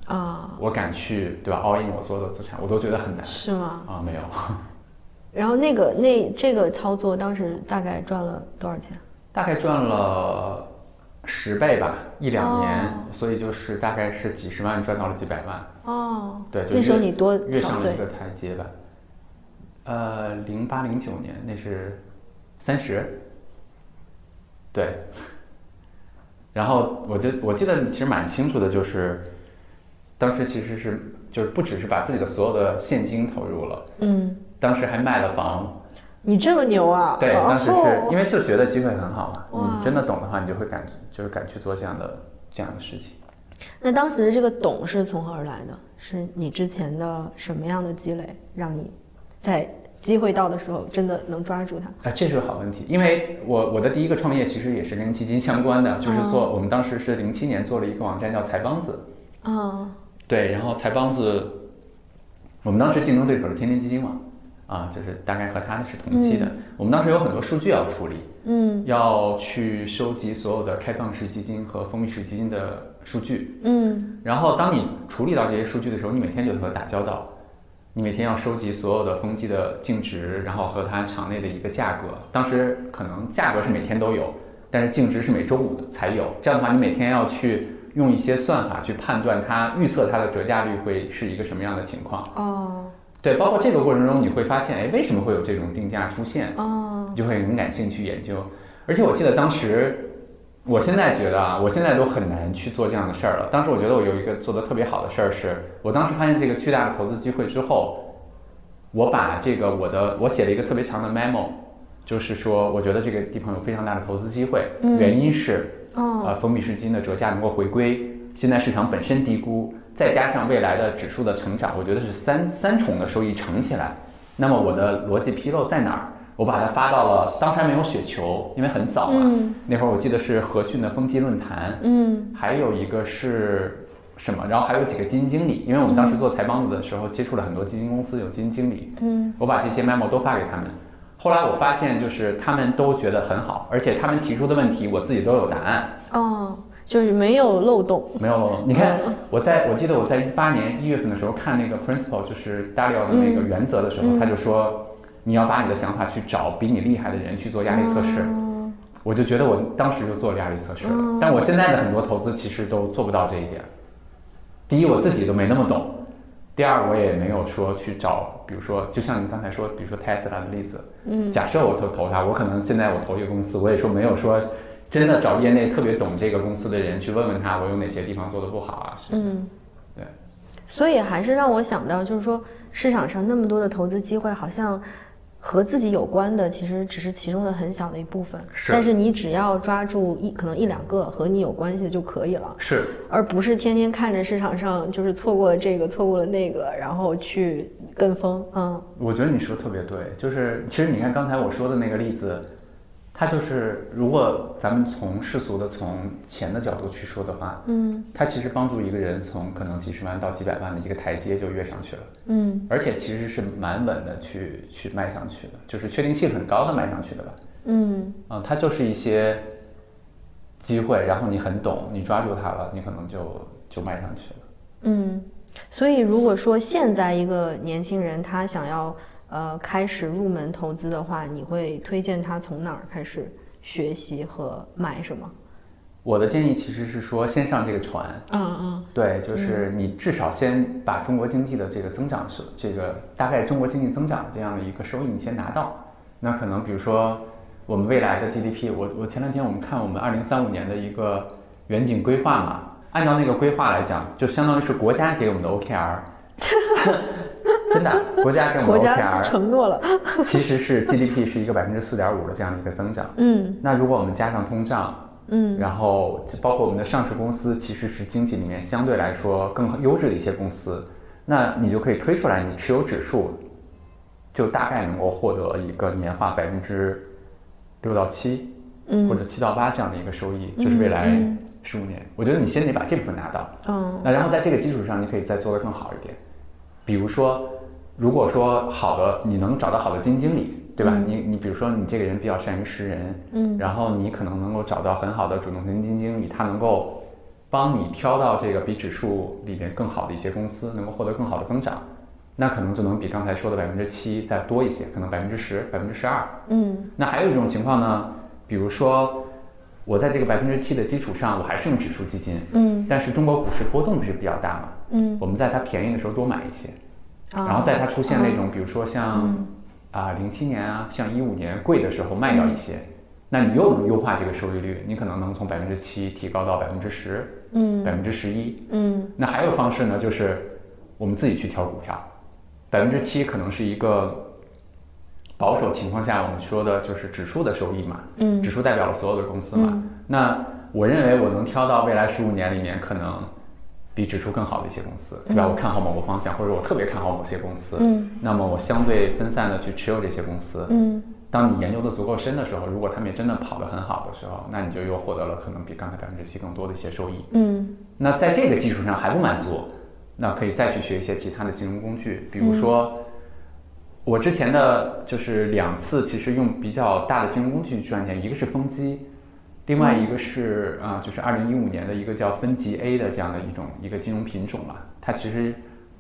啊，我敢去对吧？all in 我所有的资产，我都觉得很难是吗？啊，没有，然后那个那这个操作当时大概赚了多少钱？大概赚了十倍吧，一两年，哦所以就是大概是几十万赚到了几百万，哦，对，就那时候你多越上了一？个台阶吧。呃，零八零九年那是三十，对。然后我就我记得其实蛮清楚的，就是当时其实是就是不只是把自己的所有的现金投入了，嗯，当时还卖了房。你这么牛啊！对，当时是哦因为就觉得机会很好嘛，哇你真的懂的话，你就会敢就是敢去做这样的这样的事情。那当时这个懂是从何而来的？是你之前的什么样的积累，让你在机会到的时候真的能抓住它？啊，这是个好问题，因为我我的第一个创业其实也是跟基金相关的，就是做我们当时是零七年做了一个网站叫财帮子，啊，对，然后财帮子，我们当时竞争对手是天天基金网，啊，就是大概和它是同期的。我们当时有很多数据要处理，嗯要去收集所有的开放式基金和封闭式基金的数据，嗯然后当你处理到这些数据的时候，你每天就和它打交道，你每天要收集所有的风机的净值，然后和它场内的一个价格。当时可能价格是每天都有，但是净值是每周五才有。这样的话，你每天要去用一些算法去判断它预测它的折价率会是一个什么样的情况。哦对，包括这个过程中，你会发现，哎，为什么会有这种定价出现？哦你就会很感兴趣研究。而且我记得当时，我现在觉得啊，我现在都很难去做这样的事儿了。当时我觉得我有一个做的特别好的事儿是，我当时发现这个巨大的投资机会之后，我把这个我的我写了一个特别长的 memo，就是说我觉得这个地方有非常大的投资机会，嗯原因是哦呃封闭式基金的折价能够回归，现在市场本身低估，再加上未来的指数的成长，我觉得是三三重的收益乘起来。那么我的逻辑纰漏在哪儿？我把它发到了，当时还没有雪球，因为很早嘛。嗯那会儿我记得是和讯的风纪论坛，嗯还有一个是什么？然后还有几个基金经理，因为我们当时做财帮子的时候接触了很多基金公司，有基金经理，嗯我把这些 memo 都发给他们。后来我发现，就是他们都觉得很好，而且他们提出的问题我自己都有答案。哦，就是没有漏洞。没有漏洞。你看嗯，我在我记得我在一八年一月份的时候看那个 principle，就是 Dalio 的那个原则的时候，嗯他就说你要把你的想法去找比你厉害的人去做压力测试。哦我就觉得我当时就做了压力测试了嗯，但我现在的很多投资其实都做不到这一点。第一，我自己都没那么懂；第二，我也没有说去找，比如说，就像你刚才说，比如说 Tesla 的例子，嗯假设我投投它，我可能现在我投一个公司，我也说没有说真的找业内特别懂这个公司的人去问问他，我有哪些地方做的不好啊？是嗯，对。所以还是让我想到，就是说市场上那么多的投资机会，好像和自己有关的，其实只是其中的很小的一部分。是但是你只要抓住一可能一两个和你有关系的就可以了，是，而不是天天看着市场上就是错过了这个，错过了那个，然后去跟风。嗯我觉得你说的特别对，就是其实你看刚才我说的那个例子，它就是如果咱们从世俗的从钱的角度去说的话，嗯它其实帮助一个人从可能几十万到几百万的一个台阶就跃上去了，嗯而且其实是蛮稳的去去迈上去的，就是确定性很高的迈上去的吧。嗯啊、它就是一些机会，然后你很懂，你抓住它了，你可能就就迈上去了。嗯。所以如果说现在一个年轻人他想要呃开始入门投资的话，你会推荐他从哪儿开始学习和买什么？我的建议其实是说，先上这个船，嗯嗯对，就是你至少先把中国经济的这个增长是这个大概中国经济增长这样的一个收益你先拿到。那可能比如说我们未来的 GDP，我我前两天我们看我们二零三五年的一个远景规划嘛，按照那个规划来讲，就相当于是国家给我们的 OKR，真的，国家给我们 OKR 承诺了。其实是 GDP 是一个百分之四点五的这样的一个增长。嗯那如果我们加上通胀，嗯然后包括我们的上市公司，其实是经济里面相对来说更优质的一些公司，那你就可以推出来，你持有指数，就大概能够获得一个年化百分之六到七，嗯或者七到八这样的一个收益，就是未来嗯十五年。我觉得你先得把这部分拿到，嗯那然后在这个基础上，你可以再做得更好一点。比如说，如果说好的，你能找到好的基金经理，对吧？你你比如说你这个人比较善于识人，嗯然后你可能能够找到很好的主动型基金经理，他能够帮你挑到这个比指数里面更好的一些公司，能够获得更好的增长，那可能就能比刚才说的百分之七再多一些，可能百分之十、百分之十二。嗯那还有一种情况呢，比如说我在这个百分之七的基础上，我还是用指数基金，嗯但是中国股市波动是比较大嘛？嗯，我们在它便宜的时候多买一些，啊然后在它出现那种，比如说像啊零七年啊，像一五年贵的时候卖掉一些，那你又能优化这个收益率，你可能能从百分之七提高到百分之十、嗯。百分之十一。嗯。那还有方式呢，就是我们自己去挑股票，百分之七可能是一个保守情况下我们说的就是指数的收益嘛，嗯。指数代表了所有的公司嘛。那我认为我能挑到未来十五年里面可能比指数更好的一些公司，对吧？我看好某个方向，或者我特别看好某些公司，嗯那么我相对分散的去持有这些公司。嗯当你研究的足够深的时候，如果他们也真的跑得很好的时候，那你就又获得了可能比刚才百分之七更多的一些收益。嗯那在这个基础上还不满足，那可以再去学一些其他的金融工具，比如说，我之前的就是两次，其实用比较大的金融工具去赚钱，一个是风机，另外一个是啊、就是二零一五年的一个叫分级 A 的这样的一种一个金融品种嘛，它其实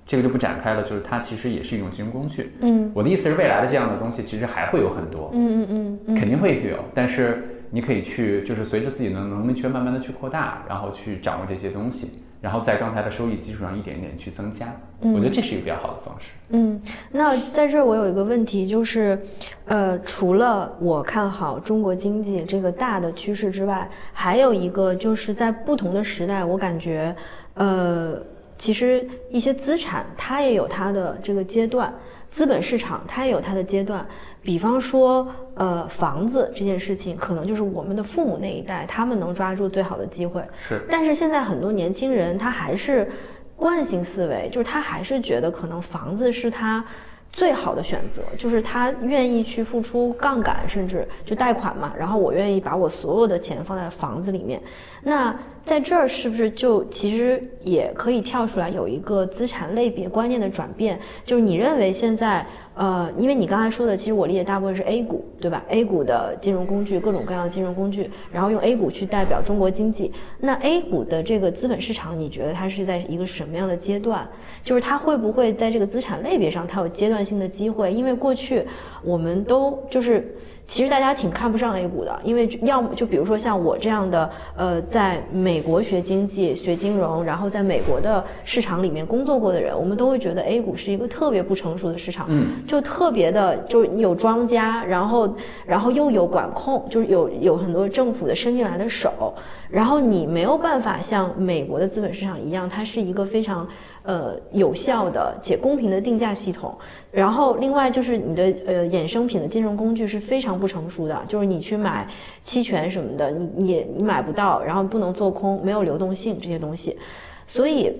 这个就不展开了，就是它其实也是一种金融工具。嗯。我的意思是，未来的这样的东西其实还会有很多，嗯嗯嗯肯定会有，但是你可以去，就是随着自己的能力圈慢慢的去扩大，然后去掌握这些东西，然后在刚才的收益基础上一点点去增加。我觉得这是一个比较好的方式。嗯，那在这儿我有一个问题，就是，呃，除了我看好中国经济这个大的趋势之外，还有一个就是在不同的时代，我感觉，呃，其实一些资产它也有它的这个阶段，资本市场它也有它的阶段。比方说，呃，房子这件事情，可能就是我们的父母那一代，他们能抓住最好的机会。是，但是现在很多年轻人他还是惯性思维，就是他还是觉得可能房子是他最好的选择，就是他愿意去付出杠杆，甚至就贷款嘛，然后我愿意把我所有的钱放在房子里面。那在这儿是不是就其实也可以跳出来有一个资产类别观念的转变？就是你认为现在呃，因为你刚才说的，其实我理解大部分是 A 股，对吧？A 股的金融工具，各种各样的金融工具，然后用 A 股去代表中国经济。那 A 股的这个资本市场，你觉得它是在一个什么样的阶段？就是它会不会在这个资产类别上，它有阶段性的机会？因为过去我们都就是。其实大家挺看不上 A 股的，因为要么就比如说像我这样的，呃，在美国学经济、学金融，然后在美国的市场里面工作过的人，我们都会觉得 A 股是一个特别不成熟的市场，嗯，就特别的就有庄家，然后然后又有管控，就是有有很多政府的伸进来的手，然后你没有办法像美国的资本市场一样，它是一个非常呃有效的且公平的定价系统。然后另外就是你的呃衍生品的金融工具是非常不成熟的，就是你去买期权什么的，你你你买不到，然后不能做空，没有流动性这些东西，所以。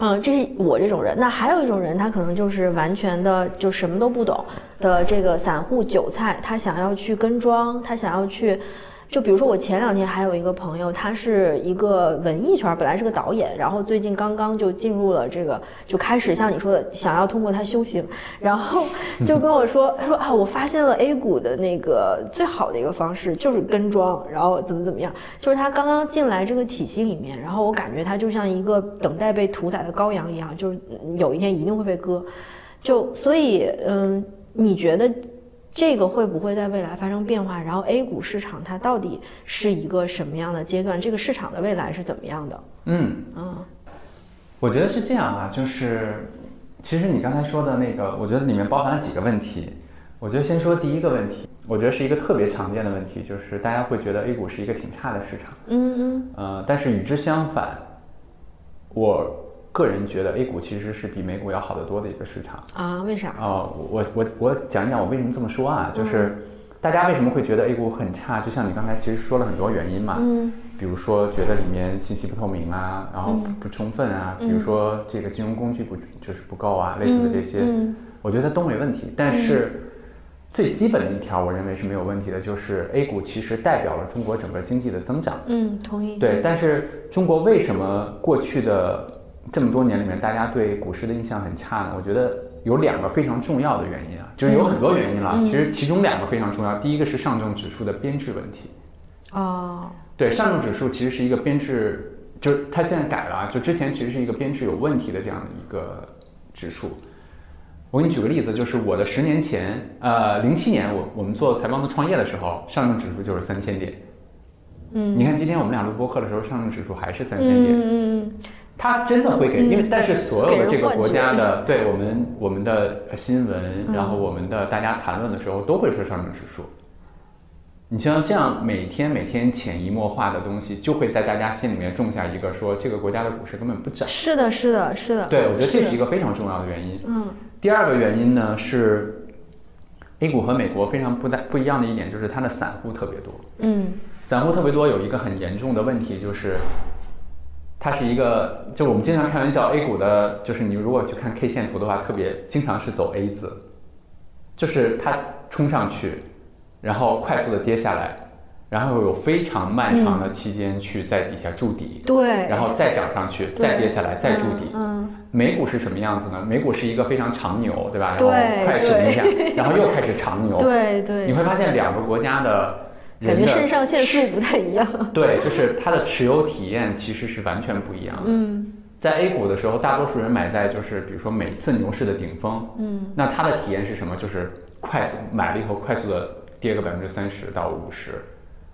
嗯，这是我这种人。那还有一种人，他可能就是完全的就什么都不懂的这个散户韭菜，他想要去跟庄，他想要去。就比如说，我前两天还有一个朋友，他是一个文艺圈，本来是个导演，然后最近刚刚就进入了这个，就开始像你说的，想要通过他修行，然后 就跟我说，他说啊，我发现了 A 股的那个最好的一个方式就是跟庄，然后怎么怎么样，就是他刚刚进来这个体系里面，然后我感觉他就像一个等待被屠宰的羔羊一样，就是有一天一定会被割，就所以嗯，你觉得？这个会不会在未来发生变化？然后 A 股市场它到底是一个什么样的阶段？这个市场的未来是怎么样的？嗯，啊，我觉得是这样啊，就是其实你刚才说的那个，我觉得里面包含了几个问题。我觉得先说第一个问题，我觉得是一个特别常见的问题，就是大家会觉得 A 股是一个挺差的市场。嗯嗯呃，但是与之相反，我个人觉得 A 股其实是比美股要好得多的一个市场。啊？为啥？哦，我我我讲一讲我为什么这么说啊，就是大家为什么会觉得 A 股很差？就像你刚才其实说了很多原因嘛，嗯比如说觉得里面信息不透明啊，然后不不充分啊，比如说这个金融工具不就是不够啊，类似的这些，嗯我觉得都没问题。但是最基本的一条，我认为是没有问题的，就是 A 股其实代表了中国整个经济的增长。嗯，同意。对，但是中国为什么过去的这么多年里面，大家对股市的印象很差呢？我觉得有两个非常重要的原因啊，就是有很多原因了，其实其中两个非常重要。第一个是上证指数的编制问题。哦，对，上证指数其实是一个编制，就是它现在改了啊，就之前其实是一个编制有问题的这样的一个指数。我给你举个例子，就是我的十年前，呃，零七年我我们做财帮子创业的时候，上证指数就是三千点。嗯你看今天我们俩录播课的时候，上证指数还是三千嗯点。嗯嗯它真的会给，因为但是所有的这个国家的，对我们我们的新闻，嗯然后我们的大家谈论的时候，都会说上证指数。你像这样每天每天潜移默化的东西，就会在大家心里面种下一个说这个国家的股市根本不涨。是的，是的，是的。对，我觉得这是一个。个非常重要的原因。嗯第二个原因呢是，A 股和美国非常不大不一样的一点就是它的散户特别多。嗯散户特别多，有一个很严重的问题就是，它是一个，就我们经常开玩笑，A 股的，就是你如果去看 K 线图的话，特别经常是走 A 字，就是它冲上去，然后快速的跌下来，然后有非常漫长的期间去在底下筑底，对。然后再涨上去，再跌下来，再筑底。嗯美股是什么样子呢？美股是一个非常长牛，对吧？然后对快速一下，然后又开始长牛。对对。你会发现两个国家的感觉肾上腺素不太一样。对，就是它的持有体验其实是完全不一样的。嗯在 A 股的时候，大多数人买在就是比如说每次牛市的顶峰，嗯那它的体验是什么？就是快速买了以后快速的跌个百分之三十到五十，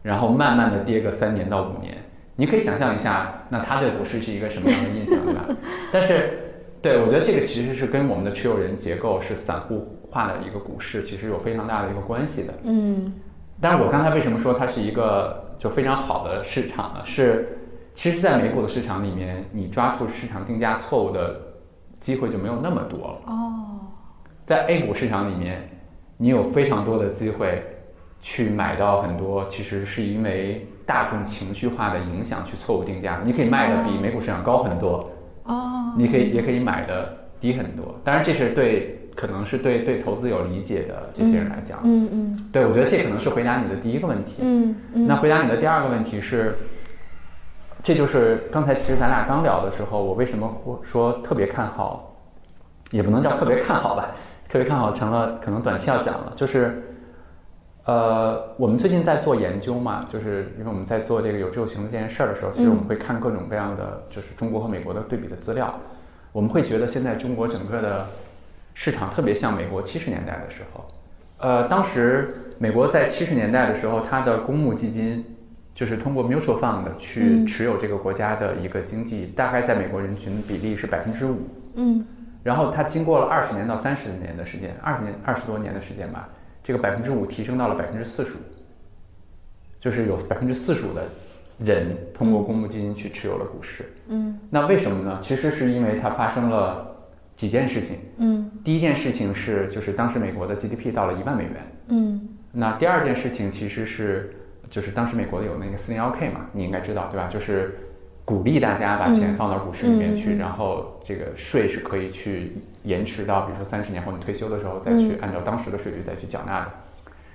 然后慢慢的跌个三年到五年。你可以想象一下，那它对股市是一个什么样的印象，对吧？但是，对我觉得这个其实是跟我们的持有人结构是散户化的一个股市，其实有非常大的一个关系的。嗯但是我刚才为什么说它是一个就非常好的市场呢？是，其实，在美股的市场里面，你抓住市场定价错误的机会就没有那么多了。哦在 A 股市场里面，你有非常多的机会去买到很多，其实是因为大众情绪化的影响去错误定价的。你可以卖的比美股市场高很多，哦。你可以也可以买的低很多。当然，这是对可能是对对投资有理解的这些人来讲。嗯嗯对，我觉得这可能是回答你的第一个问题。嗯嗯。那回答你的第二个问题是，这就是刚才其实咱俩刚聊的时候，我为什么会说特别看好，也不能叫特别看好吧，特别看好成了可能短期要涨了，就是，呃，我们最近在做研究嘛，就是因为我们在做这个有志有行的这件事儿的时候，其实我们会看各种各样的就是中国和美国的对比的资料，我们会觉得现在中国整个的市场特别像美国七十年代的时候，呃，当时美国在七十年代的时候，它的公募基金就是通过 mutual fund 去嗯。持有这个国家的一个经济，大概在美国人群比例是百分之五。嗯。然后它经过了二十年到三十年的时间，二十年二十多年的时间吧，这个百分之五提升到了百分之四十五，就是有百分之四十五的人通过公募基金去持有了股市。嗯。那为什么呢？其实是因为它发生了几件事情。嗯第一件事情是，就是当时美国的 GDP 到了一万美元。嗯那第二件事情其实是，就是当时美国有那个四零幺 K 嘛，你应该知道对吧？就是鼓励大家把钱放到股市里面去，嗯嗯嗯然后这个税是可以去延迟到，比如说三十年后你退休的时候再去嗯按照当时的税率再去缴纳的。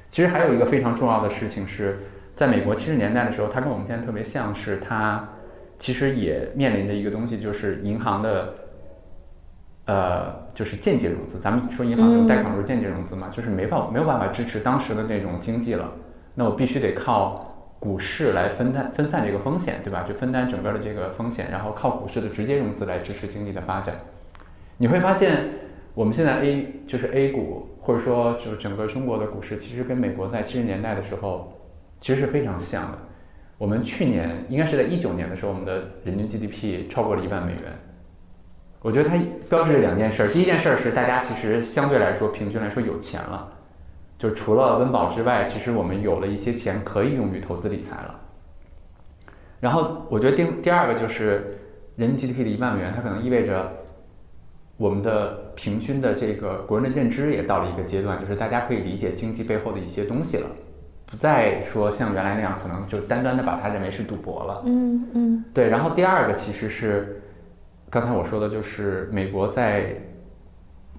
其实还有一个非常重要的事情是，在美国七十年代的时候，它跟我们现在特别像是它其实也面临着一个东西，就是银行的。呃，就是间接融资，咱们说银行这种贷款不是间接融资嘛，就是没办没有办法支持当时的那种经济了，那我必须得靠股市来分担分散这个风险，对吧？就分担整个的这个风险，然后靠股市的直接融资来支持经济的发展。你会发现，我们现在 A 就是 A 股，或者说就是整个中国的股市，其实跟美国在七十年代的时候其实是非常像的。我们去年应该是在一九年的时候，我们的人均 GDP 超过了一万美元。我觉得它标志着两件事儿。第一件事儿是大家其实相对来说平均来说有钱了，就除了温饱之外，其实我们有了一些钱可以用于投资理财了。然后我觉得第第二个就是人均 GDP 的一万美元，它可能意味着我们的平均的这个国人的认知也到了一个阶段，就是大家可以理解经济背后的一些东西了，不再说像原来那样，可能就单单的把它认为是赌博了。嗯嗯对，然后第二个其实是刚才我说的，就是美国在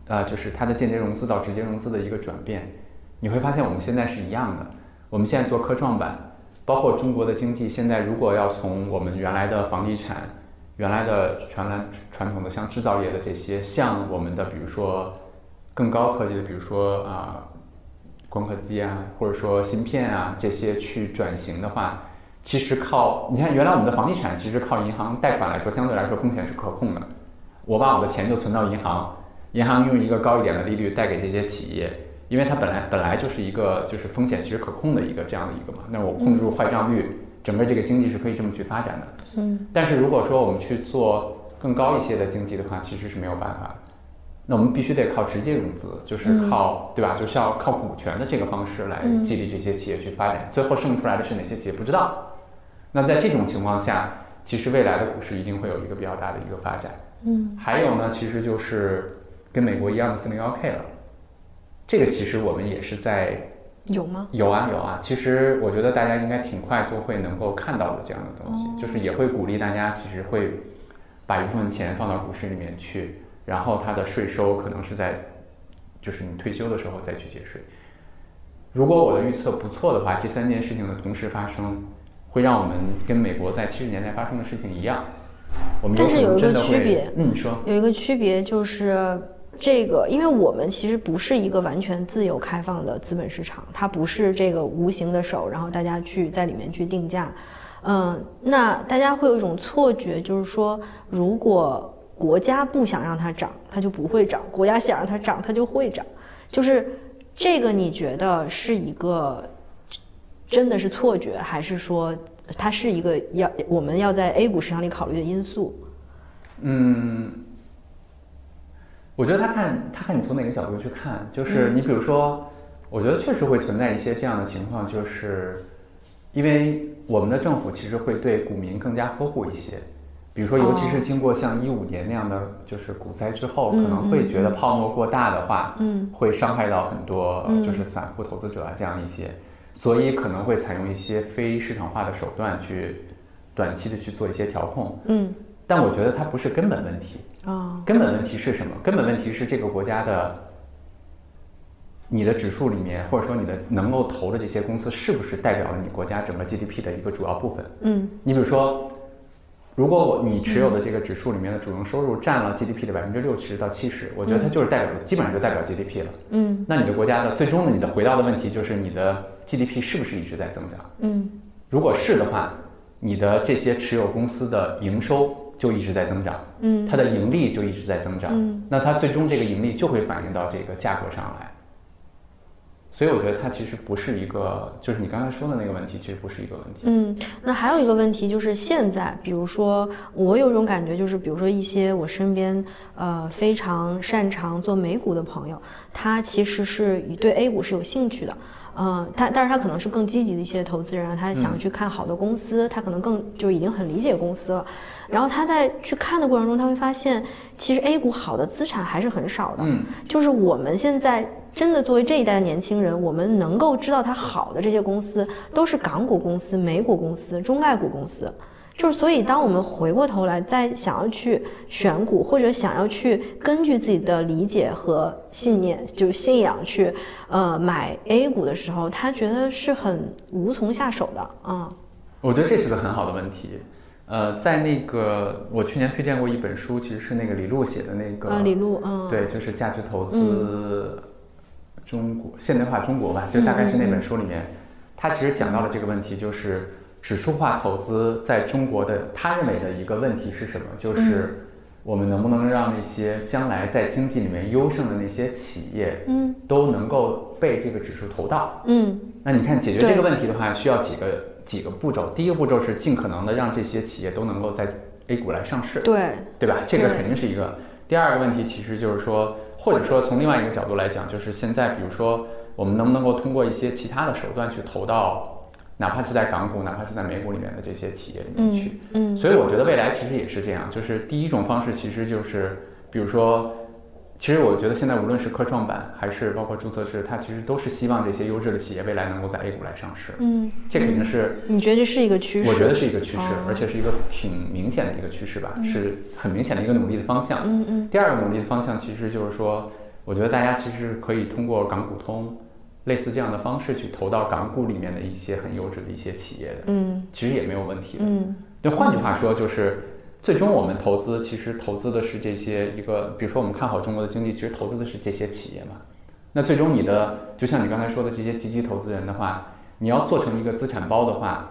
啊、就是它的间接融资到直接融资的一个转变，你会发现我们现在是一样的。我们现在做科创板，包括中国的经济，现在如果要从我们原来的房地产、原来的传来传统的像制造业的这些，向我们的比如说更高科技的，比如说啊、光刻机啊，或者说芯片啊这些去转型的话，其实靠你看原来我们的房地产其实靠银行贷款来说，相对来说风险是可控的。我把我的钱就存到银行，银行用一个高一点的利率贷给这些企业，因为它本来本来就是一个就是风险其实可控的一个这样的一个嘛，那我控制住坏账率，整个这个经济是可以这么去发展的。嗯但是如果说我们去做更高一些的经济的话，其实是没有办法的。那我们必须得靠直接融资，就是靠、对吧？就是要靠股权的这个方式来激励这些企业去发展。最后剩出来的是哪些企业不知道。那在这种情况下，其实未来的股市一定会有一个比较大的一个发展。嗯还有呢，其实就是跟美国一样的四零幺 K 了。这个其实我们也是在有吗？有啊有啊，其实我觉得大家应该挺快就会能够看到的这样的东西，就是也会鼓励大家其实会把一部分钱放到股市里面去，然后它的税收可能是在就是你退休的时候再去节税。如果我的预测不错的话，这三件事情的同时发生，会让我们跟美国在七十年代发生的事情一样，我们但是有一个区别嗯，你说有一个区别就是。这个，因为我们其实不是一个完全自由开放的资本市场，它不是这个无形的手，然后大家去在里面去定价。嗯，那大家会有一种错觉，就是说，如果国家不想让它涨，它就不会涨；国家想让它涨，它就会涨。就是这个，你觉得是一个真的是错觉，还是说它是一个要我们要在 A 股市场里考虑的因素？嗯，我觉得他看他看你从哪个角度去看，就是嗯。你比如说，我觉得确实会存在一些这样的情况，就是因为我们的政府其实会对股民更加呵护一些。比如说，尤其是哦经过像一五年那样的就是股灾之后，嗯可能会觉得泡沫过大的话，嗯。会伤害到很多嗯。就是散户投资者啊这样一些，所以可能会采用一些非市场化的手段去短期的去做一些调控。嗯但我觉得它不是根本问题，啊根本问题是什么？根本问题是这个国家的你的指数里面，或者说你的能够投的这些公司，是不是代表了你国家整个 GDP 的一个主要部分？嗯你比如说，如果我你持有的这个指数里面的主营收入占了 GDP 的百分之六十到七十，我觉得它就是代表，基本上就代表 GDP 了。嗯那你的国家的最终的你的回到的问题就是你的 GDP 是不是一直在增长？嗯如果是的话，你的这些持有公司的营收就一直在增长，嗯它的盈利就一直在增长，嗯那它最终这个盈利就会反映到这个价格上来。所以我觉得它其实不是一个，就是你刚才说的那个问题，其实不是一个问题。嗯，那还有一个问题就是现在，比如说我有种感觉，就是比如说一些我身边呃非常擅长做美股的朋友，他其实是对 A 股是有兴趣的。呃，他但是他可能是更积极的一些投资人啊，他想去看好的公司，他可能更就已经很理解公司了。然后他在去看的过程中，他会发现，其实 A 股好的资产还是很少的。嗯，就是我们现在真的作为这一代的年轻人，我们能够知道它好的这些公司，都是港股公司、美股公司、中概股公司。就是所以，当我们回过头来再想要去选股，或者想要去根据自己的理解和信念，就是信仰去呃买 A 股的时候，他觉得是很无从下手的啊。我觉得这是个很好的问题。呃，在那个我去年推荐过一本书，其实是那个李路写的那个，啊，李路，嗯，对，就是价值投资中国、现代化中国吧，就大概是那本书里面，他其实讲到了这个问题，就是指数化投资在中国的他认为的一个问题是什么？就是我们能不能让那些将来在经济里面优胜的那些企业，嗯都能够被这个指数投到？嗯那你看，解决这个问题的话，需要几个几个步骤。第一个步骤是尽可能的让这些企业都能够在 A 股来上市，对，对吧？这个肯定是一个。第二个问题其实就是说，或者说从另外一个角度来讲，就是现在比如说我们能不能够通过一些其他的手段去投到哪怕是在港股，哪怕是在美股里面的这些企业里面去。嗯所以我觉得未来其实也是这样，就是第一种方式其实就是，比如说，其实我觉得现在无论是科创板还是包括注册制，它其实都是希望这些优质的企业未来能够在 A 股来上市。嗯，这肯定是你觉得这是一个趋势？我觉得是一个趋势哦，而且是一个挺明显的一个趋势吧，是很明显的一个努力的方向。嗯嗯第二个努力的方向其实就是说，我觉得大家其实可以通过港股通类似这样的方式去投到港股里面的一些很优质的一些企业的，嗯其实也没有问题的。嗯就换句话说，就是最终我们投资其实投资的是这些一个，比如说我们看好中国的经济，其实投资的是这些企业嘛。那最终你的，就像你刚才说的这些积极投资人的话，你要做成一个资产包的话，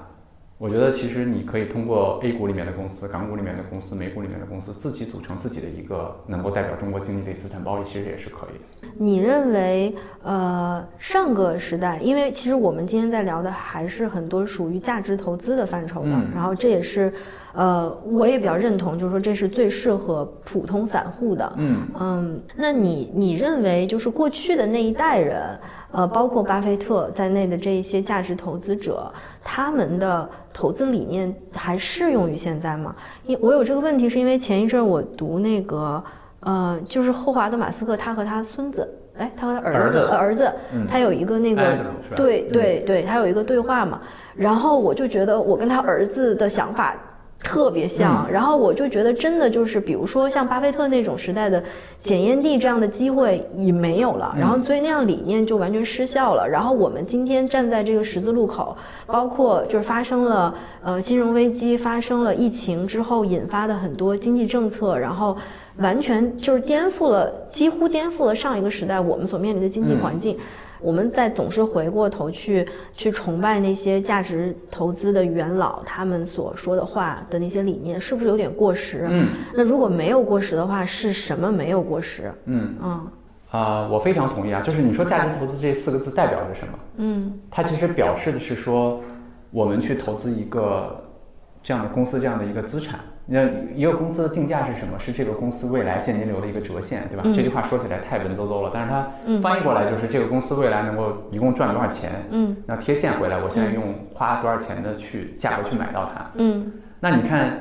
我觉得其实你可以通过 A 股里面的公司、港股里面的公司、美股里面的公司自己组成自己的一个能够代表中国经济的资产包，其实也是可以的。你认为，呃，上个时代，因为其实我们今天在聊的还是很多属于价值投资的范畴的，嗯然后这也是，呃，我也比较认同，就是说这是最适合普通散户的。嗯嗯，那你你认为就是过去的那一代人，呃，包括巴菲特在内的这一些价值投资者，他们的投资理念还适用于现在吗？因我有这个问题，是因为前一阵儿我读那个，呃，就是霍华德马斯克他和他孙子。哎，他和他儿子，儿子他有一个那个对嗯对对，他有一个对话嘛，然后我就觉得我跟他儿子的想法特别像，嗯然后我就觉得真的就是，比如说像巴菲特那种时代的检验地这样的机会已没有了，嗯然后所以那样理念就完全失效了。然后我们今天站在这个十字路口，包括就是发生了呃金融危机，发生了疫情之后引发的很多经济政策，然后完全就是颠覆了，几乎颠覆了上一个时代我们所面临的经济嗯环境。我们在总是回过头去去崇拜那些价值投资的元老，他们所说的话的那些理念，是不是有点过时？嗯那如果没有过时的话，是什么没有过时？嗯嗯啊、我非常同意啊，就是你说价值投资这四个字代表着什么？嗯它其实表示的是说，我们去投资一个这样的公司这样的一个资产。那一个公司的定价是什么？是这个公司未来现金流的一个折现，对吧？嗯这句话说起来太文绉绉了，但是它嗯翻译过来就是这个公司未来能够一共赚多少钱，嗯那贴现回来，我现在用花多少钱的去价格去买到它。嗯那你看，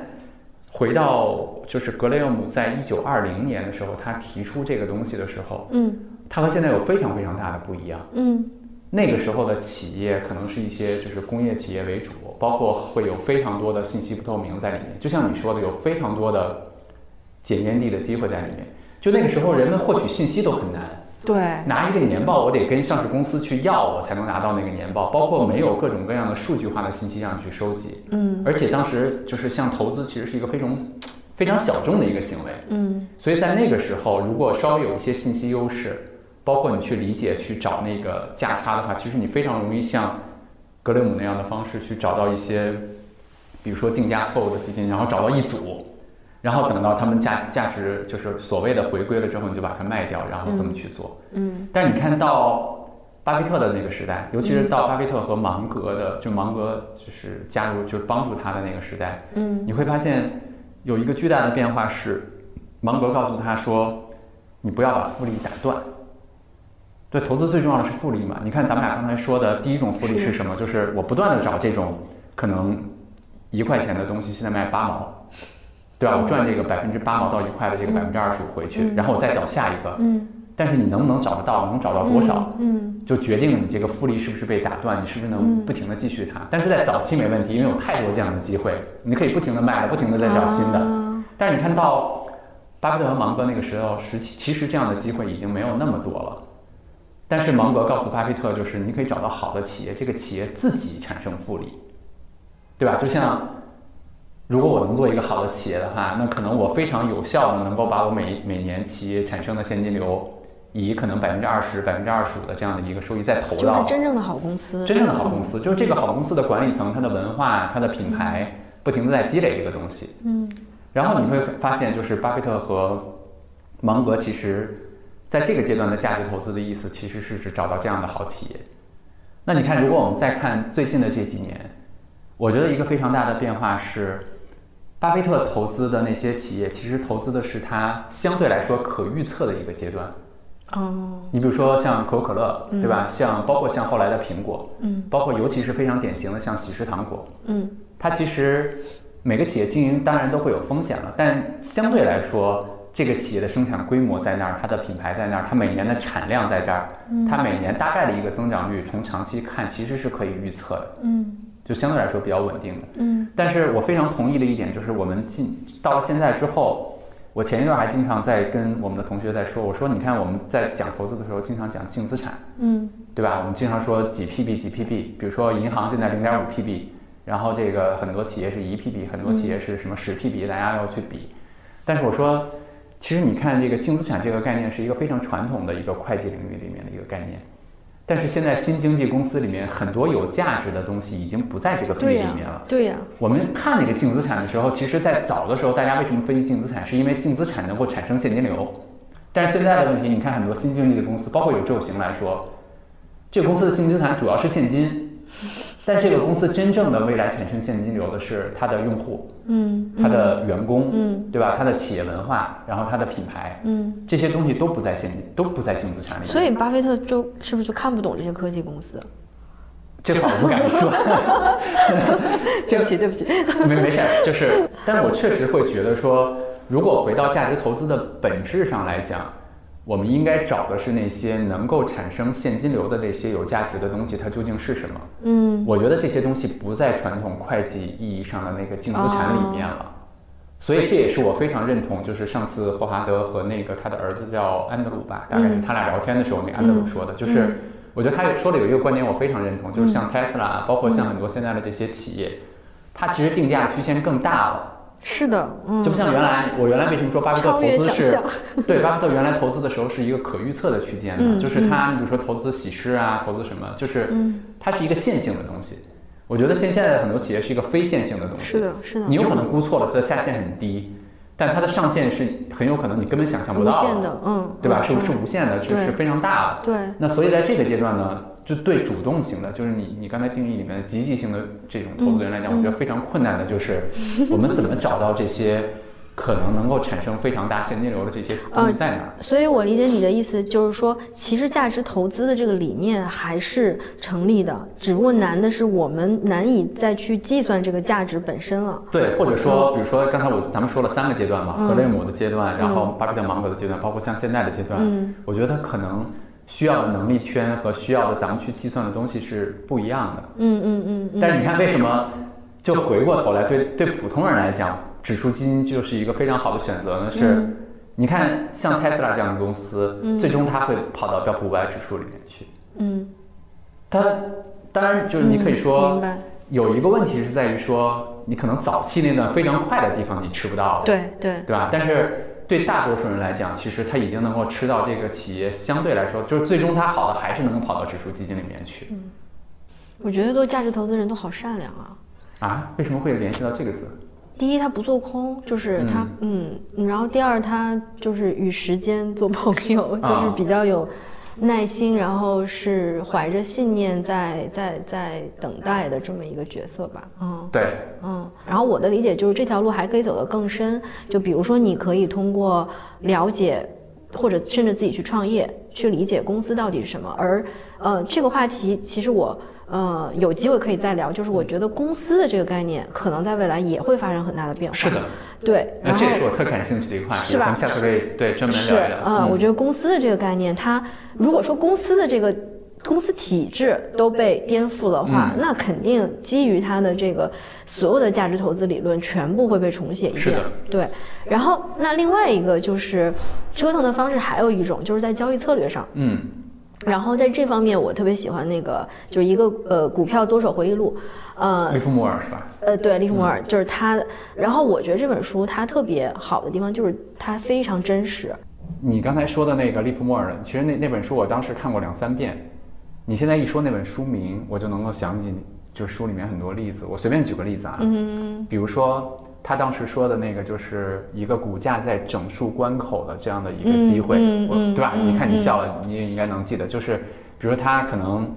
回到就是格雷厄姆在一九二零年的时候，他提出这个东西的时候，嗯他和现在有非常非常大的不一样。嗯那个时候的企业可能是一些就是工业企业为主，包括会有非常多的信息不透明在里面。就像你说的，有非常多的捡烟蒂的机会在里面。就那个时候，人们获取信息都很难。对，拿一个年报，我得跟上市公司去要，我才能拿到那个年报。包括没有各种各样的数据化的信息让你去收集。嗯而且当时就是像投资，其实是一个非常非常小众的一个行为。嗯所以在那个时候，如果稍微有一些信息优势，包括你去理解、去找那个价差的话，其实你非常容易像格雷姆那样的方式去找到一些，比如说定价错误的基金，然后找到一组，然后等到他们价价值就是所谓的回归了之后，你就把它卖掉，然后这么去做。嗯但是你看到巴菲特的那个时代，尤其是到巴菲特和芒格的，就芒格就是加入就是帮助他的那个时代，嗯你会发现有一个巨大的变化是，芒格告诉他说，你不要把复利打断。对，投资最重要的是复利嘛。你看咱们俩刚才说的第一种复利是什么？就是我不断的找这种可能一块钱的东西，现在卖八毛，对吧？我赚这个百分之八毛到一块的这个百分之二十五回去，然后我再找下一个。嗯，但是你能不能找得到，能找到多少？嗯就决定了你这个复利是不是被打断，你是不是能不停的继续它。但是在早期没问题，因为有太多这样的机会，你可以不停的卖了，不停的在找新的。啊但是你看到巴菲特和芒格那个时候，时期其实这样的机会已经没有那么多了。但是芒格告诉巴菲特，就是你可以找到好的企业，这个企业自己产生复利，对吧？就像如果我能做一个好的企业的话，那可能我非常有效的能够把我每每年企业产生的现金流，以可能百分之二十、百分之二十五的这样的一个收益再投就是到真正的好公司，真正的好公司，就是这个好公司的管理层、它的文化、它的品牌，不停的在积累这个东西。嗯然后你会发现，就是巴菲特和芒格其实在这个阶段的价值投资的意思，其实是指找到这样的好企业。那你看，如果我们再看最近的这几年，我觉得一个非常大的变化是，巴菲特投资的那些企业，其实投资的是他相对来说可预测的一个阶段。哦，你比如说像可口可乐，对吧？像包括像后来的苹果，嗯，包括尤其是非常典型的像喜事糖果，嗯它其实每个企业经营当然都会有风险了，但相对来说，这个企业的生产规模在那儿，它的品牌在那儿，它每年的产量在这儿，它每年大概的一个增长率，从长期看其实是可以预测的，嗯就相对来说比较稳定的。嗯但是我非常同意的一点就是，我们进到了现在之后，我前一段还经常在跟我们的同学在说，我说你看我们在讲投资的时候，经常讲净资产，嗯对吧？我们经常说几 PB 几 PB，比如说银行现在零点五 PB，然后这个很多企业是一 PB，很多企业是什么十 PB，大家要去比。但是我说，其实你看这个净资产这个概念是一个非常传统的一个会计领域里面的一个概念，但是现在新经济公司里面很多有价值的东西已经不在这个分类里面了。对呀，我们看那个净资产的时候，其实，在早的时候，大家为什么分析净资产，是因为净资产能够产生现金流。但是现在的问题，你看很多新经济的公司，包括有宙行来说，这个公司的净资产主要是现金，但这个公司真正的未来产生现金流的是它的用户、嗯它的员工，嗯对吧？它的企业文化，然后它的品牌，嗯，这些东西都不在现金，都不在净资产里。所以巴菲特就是不是就看不懂这些科技公司？这话我不敢说。对不起，对不起。没没事儿，就是，但是我确实会觉得说，如果回到价值投资的本质上来讲，我们应该找的是那些能够产生现金流的那些有价值的东西，它究竟是什么？嗯我觉得这些东西不在传统会计意义上的那个净资产里面了。所以这也是我非常认同，就是上次霍华德和那个他的儿子叫安德鲁吧，大概是他俩聊天的时候，那个安德鲁说的，就是我觉得他有说的有一个观点我非常认同，就是像 Tesla，包括像很多现在的这些企业，它其实定价曲线更大了。是的，嗯，就不像原来，我原来为什么说巴菲特投资是，对，巴菲特原来投资的时候是一个可预测的区间就是他，你比如说投资喜事啊，投资什么，就是嗯。它是一个线性的东西。我觉得现现在的很多企业是一个非线性的东西，是的，是的，你有可能估错了，它的下限很低，但它的上限是很有可能你根本想象不无到限的，嗯，对吧？嗯是是无限的，是是非常大的。对，那所以在这个阶段呢，就对主动型的，就是你你刚才定义里面的积极性的这种投资人来讲，我觉得非常困难的就是我们怎么找到这些可能能够产生非常大现金流的这些东西在哪儿？所以我理解你的意思，就是说，其实价值投资的这个理念还是成立的，只不过难的是我们难以再去计算这个价值本身了。对，或者说，比如说刚才我咱们说了三个阶段嘛，嗯。格雷姆的阶段，然后巴菲特芒格的阶段，包括像现在的阶段，嗯。我觉得可能需要的能力圈和需要的咱们去计算的东西是不一样的。嗯嗯嗯嗯，但是你看，为什么就回过头来对对普通人来讲，指数基金就是一个非常好的选择呢？是，嗯你看像 Tesla 这样的公司，最终它会跑到标普五百指数里面去。嗯，它当然就是你可以嗯说，有一个问题是在于说，你可能早期那段非常快的地方你吃不到了，对对，对吧？但是对大多数人来讲，其实他已经能够吃到这个企业相对来说，就是最终它好的还是能够跑到指数基金里面去。嗯我觉得做价值投资人都好善良啊。啊？为什么会联系到这个字？第一，他不做空，就是他，嗯然后第二，他就是与时间做朋友，啊就是比较有耐心，然后是怀着信念在在在等待的这么一个角色吧，嗯。对，嗯，然后我的理解就是这条路还可以走得更深，就比如说你可以通过了解，或者甚至自己去创业，去理解公司到底是什么。而呃，这个话题其实我呃有机会可以再聊，就是我觉得公司的这个概念可能在未来也会发生很大的变化。是的，对，那然后这也是我特感兴趣的一块，是吧咱们下次可以对专门是聊一聊。啊、嗯我觉得公司的这个概念，它如果说公司的这个公司体制都被颠覆的话，嗯那肯定基于它的这个所有的价值投资理论全部会被重写一遍是的。对，然后那另外一个就是折腾的方式，还有一种就是在交易策略上。嗯然后在这方面，我特别喜欢那个，就是一个呃股票左手回忆录，呃利弗莫尔是吧？呃，对，利弗莫尔就是他。然后我觉得这本书它特别好的地方就是它非常真实。你刚才说的那个利弗莫尔，其实那那本书我当时看过两三遍。你现在一说那本书名，我就能够想起，就是书里面很多例子。我随便举个例子啊，嗯比如说他当时说的那个，就是一个股价在整数关口的这样的一个机会，对吧？嗯你看你笑了，你也应该能记得，就是比如说他可能，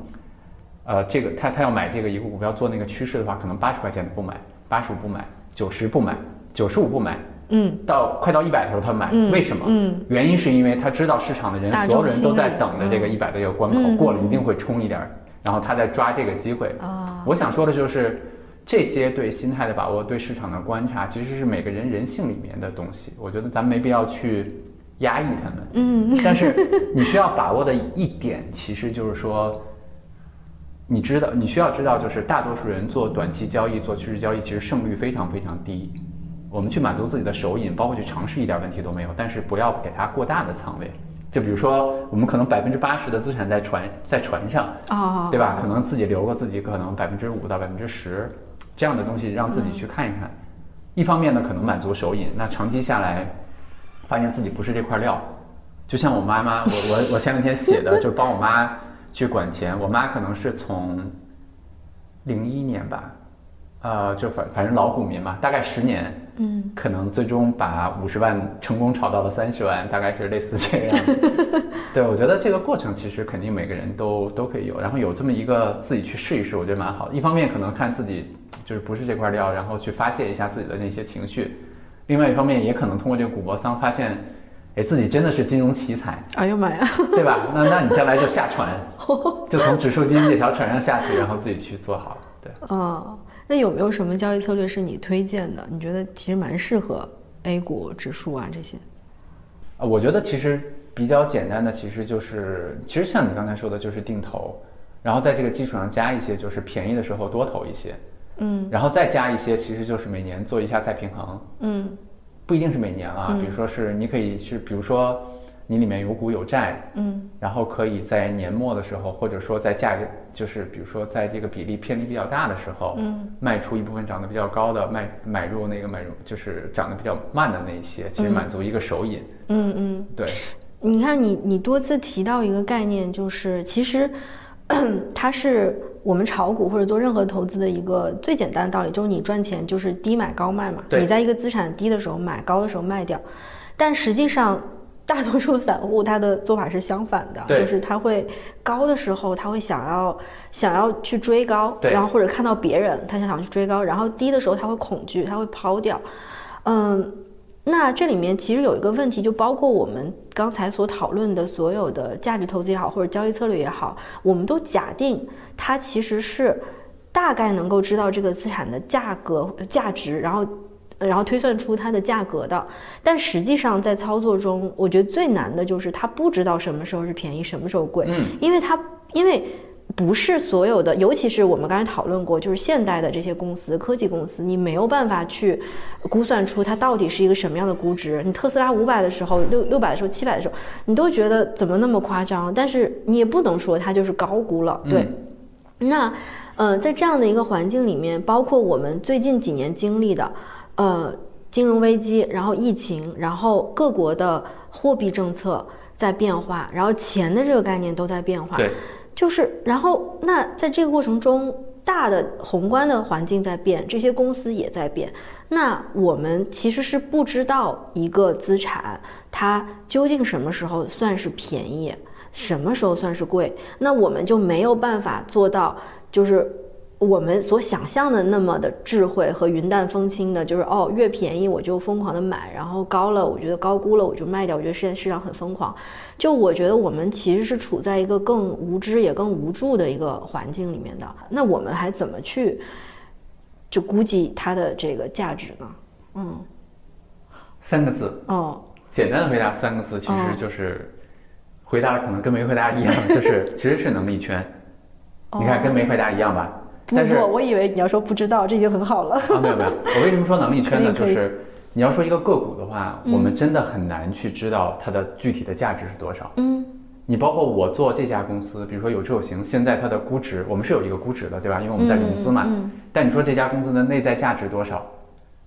呃，这个他他要买这个一个股票做那个趋势的话，可能八十块钱不买，八十五不买，九十不买，九十五不买，嗯。到快到一百的时候他买，嗯为什么？嗯。原因是因为他知道市场的人，所有人都在等着这个一百的这个关口，嗯过了一定会冲一点儿，然后他在抓这个机会。啊，我想说的就是，这些对心态的把握、对市场的观察，其实是每个人人性里面的东西。我觉得咱没必要去压抑他们。嗯但是你需要把握的一点，其实就是说，你知道，你需要知道，就是大多数人做短期交易、做趋势交易，其实胜率非常非常低。我们去满足自己的手瘾，包括去尝试，一点问题都没有。但是不要给它过大的仓位。就比如说，我们可能百分之八十的资产在船在船上，啊，对吧？可能自己留个自己可能百分之五到百分之十这样的东西，让自己去看一看。一方面呢，可能满足手瘾，那长期下来，发现自己不是这块料。就像我妈妈，我我我前两天写的，就帮我妈去管钱。我妈可能是从零一年吧，呃，就反反正老股民嘛，大概十年，嗯可能最终把五十万成功炒到了三十万，大概是类似这个样子。对，我觉得这个过程其实肯定每个人都都可以有，然后有这么一个自己去试一试，我觉得蛮好的。一方面可能看自己就是不是这块料，然后去发泄一下自己的那些情绪；另外一方面也可能通过这个古博桑发现，哎，自己真的是金融奇才，哎呦妈呀，对吧？那那你将来就下船，就从指数基金这条船上下去，然后自己去做好。对。哦，那有没有什么交易策略是你推荐的？你觉得其实蛮适合 A 股指数啊这些？啊，我觉得其实比较简单的，其实就是，其实像你刚才说的，就是定投，然后在这个基础上加一些，就是便宜的时候多投一些，嗯。然后再加一些，其实就是每年做一下再平衡，嗯。不一定是每年啊，嗯。比如说是你可以是，比如说你里面有股有债，嗯。然后可以在年末的时候，或者说在价格，就是比如说在这个比例偏离比较大的时候，嗯。卖出一部分涨得比较高的，卖买入那个买入就是涨得比较慢的那一些，其实嗯满足一个手瘾，嗯嗯。对。你看你，你多次提到一个概念，就是其实 它是我们炒股或者做任何投资的一个最简单的道理，就是你赚钱就是低买高卖嘛。对你在一个资产低的时候买，高的时候卖掉。但实际上，大多数散户他的做法是相反的，就是他会高的时候他会想要想要去追高，然后或者看到别人他想想去追高，然后低的时候他会恐惧，他会抛掉。嗯，那这里面其实有一个问题，就包括我们刚才所讨论的所有的价值投资也好，或者交易策略也好，我们都假定它其实是大概能够知道这个资产的价格价值，然后。然后推算出它的价格的，但实际上在操作中，我觉得最难的就是他不知道什么时候是便宜，什么时候贵，嗯，因为它因为不是所有的，尤其是我们刚才讨论过，就是现代的这些公司，科技公司，你没有办法去估算出它到底是一个什么样的估值。你特斯拉五百的时候，六六百的时候，七百的时候，你都觉得怎么那么夸张？但是你也不能说它就是高估了，对。那，呃，在这样的一个环境里面，包括我们最近几年经历的，呃，金融危机，然后疫情，然后各国的货币政策在变化，然后钱的这个概念都在变化。对，就是，然后那在这个过程中，大的宏观的环境在变，这些公司也在变。那我们其实是不知道一个资产它究竟什么时候算是便宜，什么时候算是贵，那我们就没有办法做到，就是我们所想象的那么的智慧和云淡风轻的，就是哦，越便宜我就疯狂的买，然后高了我觉得高估了我就卖掉，我觉得现在市场很疯狂。就我觉得我们其实是处在一个更无知也更无助的一个环境里面的，那我们还怎么去就估计它的这个价值呢？嗯，三个字，哦，简单的回答三个字，其哦。实就是回答的可能跟没回答一样，就是 其实是能力圈。你看跟没回答一样吧？但是，我以为你要说不知道，这已经很好了。啊，没有没有，我为什么说能力圈呢？就是你要说一个个股的话，嗯我们真的很难去知道它的具体的价值是多少。嗯你包括我做这家公司，比如说有志有行，现在它的估值，我们是有一个估值的，对吧？因为我们在融资嘛。嗯但你说这家公司的内在价值多少，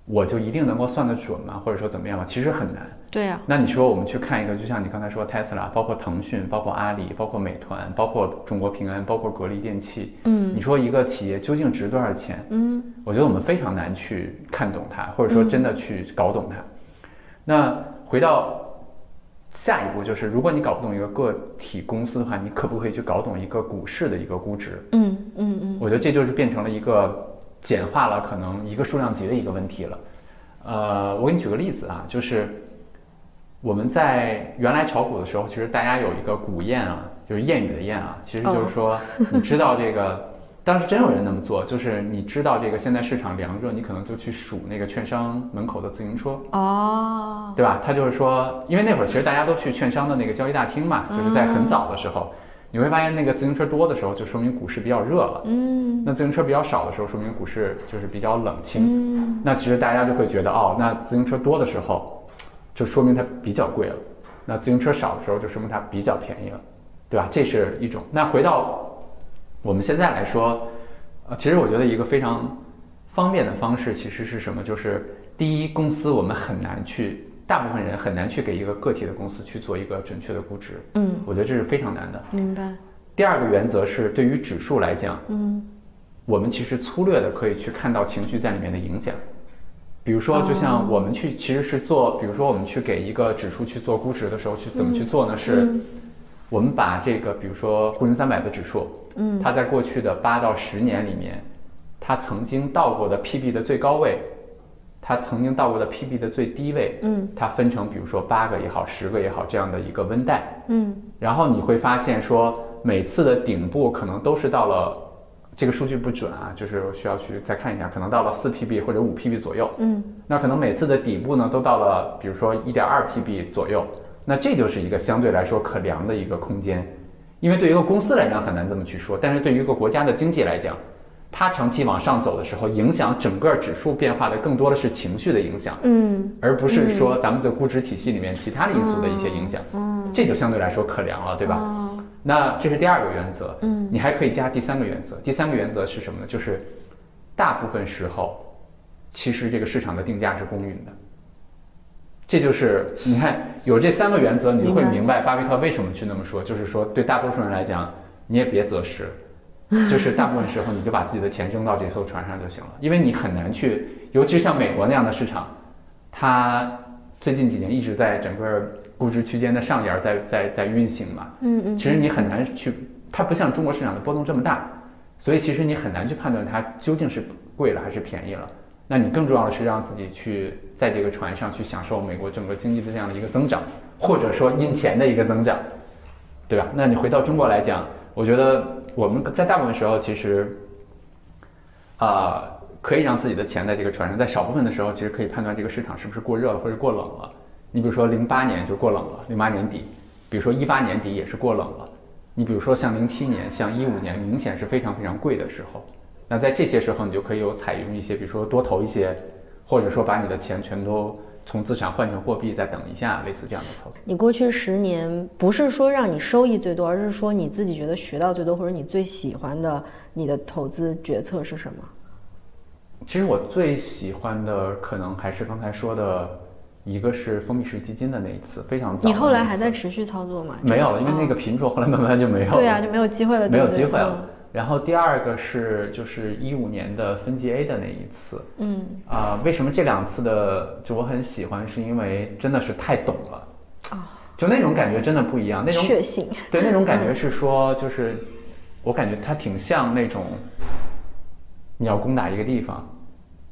我就一定能够算得准吗？或者说怎么样吗？其实很难。对呀、那你说我们去看一个，就像你刚才说 Tesla，包括腾讯，包括阿里，包括美团，包括中国平安，包括格力电器，嗯你说一个企业究竟值多少钱？嗯我觉得我们非常难去看懂它，或者说真的去搞懂它。那回到下一步，就是如果你搞不懂一个个体公司的话，你可不可以去搞懂一个股市的一个估值？嗯嗯嗯我觉得这就是变成了一个简化了可能一个数量级的一个问题了。呃，我给你举个例子啊，就是我们在原来炒股的时候，其实大家有一个古谚啊，就是谚语的谚啊，其实就是说，你知道这个，当时真有人那么做，就是你知道这个现在市场凉热，你可能就去数那个券商门口的自行车，哦，对吧？他就是说，因为那会儿其实大家都去券商的那个交易大厅嘛，就是在很早的时候，你会发现那个自行车多的时候，就说明股市比较热了。嗯那自行车比较少的时候，说明股市就是比较冷清。嗯那其实大家就会觉得，哦，那自行车多的时候，就说明它比较贵了；那自行车少的时候，就说明它比较便宜了，对吧？这是一种。那回到我们现在来说，呃，其实我觉得一个非常方便的方式，其实是什么？就是第一，公司我们很难去，大部分人很难去给一个个体的公司去做一个准确的估值，嗯，我觉得这是非常难的。明白。第二个原则是，对于指数来讲，嗯我们其实粗略的可以去看到情绪在里面的影响。比如说，就像我们去其实是做，比如说我们去给一个指数去做估值的时候，去怎么去做呢？是嗯我们把这个，比如说沪深三百的指数，嗯它在过去的八到十年里面，它曾经到过的 PB 的最高位，它曾经到过的 PB 的最低位，嗯它分成比如说八个也好，十个也好这样的一个温带。嗯然后你会发现说，每次的顶部可能都是到了，这个数据不准啊，就是需要去再看一下，可能到了四 PB 或者五 PB 左右。嗯那可能每次的底部呢都到了，比如说一点二 PB 左右，那这就是一个相对来说可量的一个空间，因为对于一个公司来讲很难这么去说，但是对于一个国家的经济来讲，它长期往上走的时候，影响整个指数变化的更多的是情绪的影响。嗯而不是说咱们的估值体系里面其他的因素的一些影响，嗯，这就相对来说可量了，对吧？哦那这是第二个原则，嗯你还可以加第三个原则。第三个原则是什么呢？就是大部分时候，其实这个市场的定价是公允的。这就是你看有这三个原则，你会明白巴菲特为什么去那么说。就是说，对大多数人来讲，你也别择时，就是大部分时候你就把自己的钱扔到这艘船上就行了，因为你很难去，尤其是像美国那样的市场，它最近几年一直在整个估值区间的上沿儿在在在运行嘛。嗯嗯其实你很难去，它不像中国市场的波动这么大，所以其实你很难去判断它究竟是贵了还是便宜了。那你更重要的是让自己去在这个船上去享受美国整个经济的这样的一个增长，或者说印钱的一个增长，对吧？那你回到中国来讲，我觉得我们在大部分时候其实，啊、可以让自己的钱在这个船上，在少部分的时候，其实可以判断这个市场是不是过热了或者过冷了。你比如说零八年就过冷了，零八年底，比如说一八年底也是过冷了。你比如说像零七年、像一五年，明显是非常非常贵的时候。那在这些时候，你就可以有采用一些，比如说多投一些，或者说把你的钱全都从资产换成货币，再等一下，类似这样的操作。你过去十年不是说让你收益最多，而是说你自己觉得学到最多，或者你最喜欢的你的投资决策是什么？其实我最喜欢的可能还是刚才说的，一个是封闭式基金的那一次，非常早。你后来还在持续操作吗？没有了，因为那个哦品种后来慢慢就没有了。对啊，就没有机会了，没有机会了。然后第二个是就是一五年的分级 A 的那一次。嗯。啊、为什么这两次的就我很喜欢，是因为真的是太懂了。啊，就那种感觉真的不一样，那种确信，对那种感觉是说就是我感觉它挺像那种你要攻打一个地方，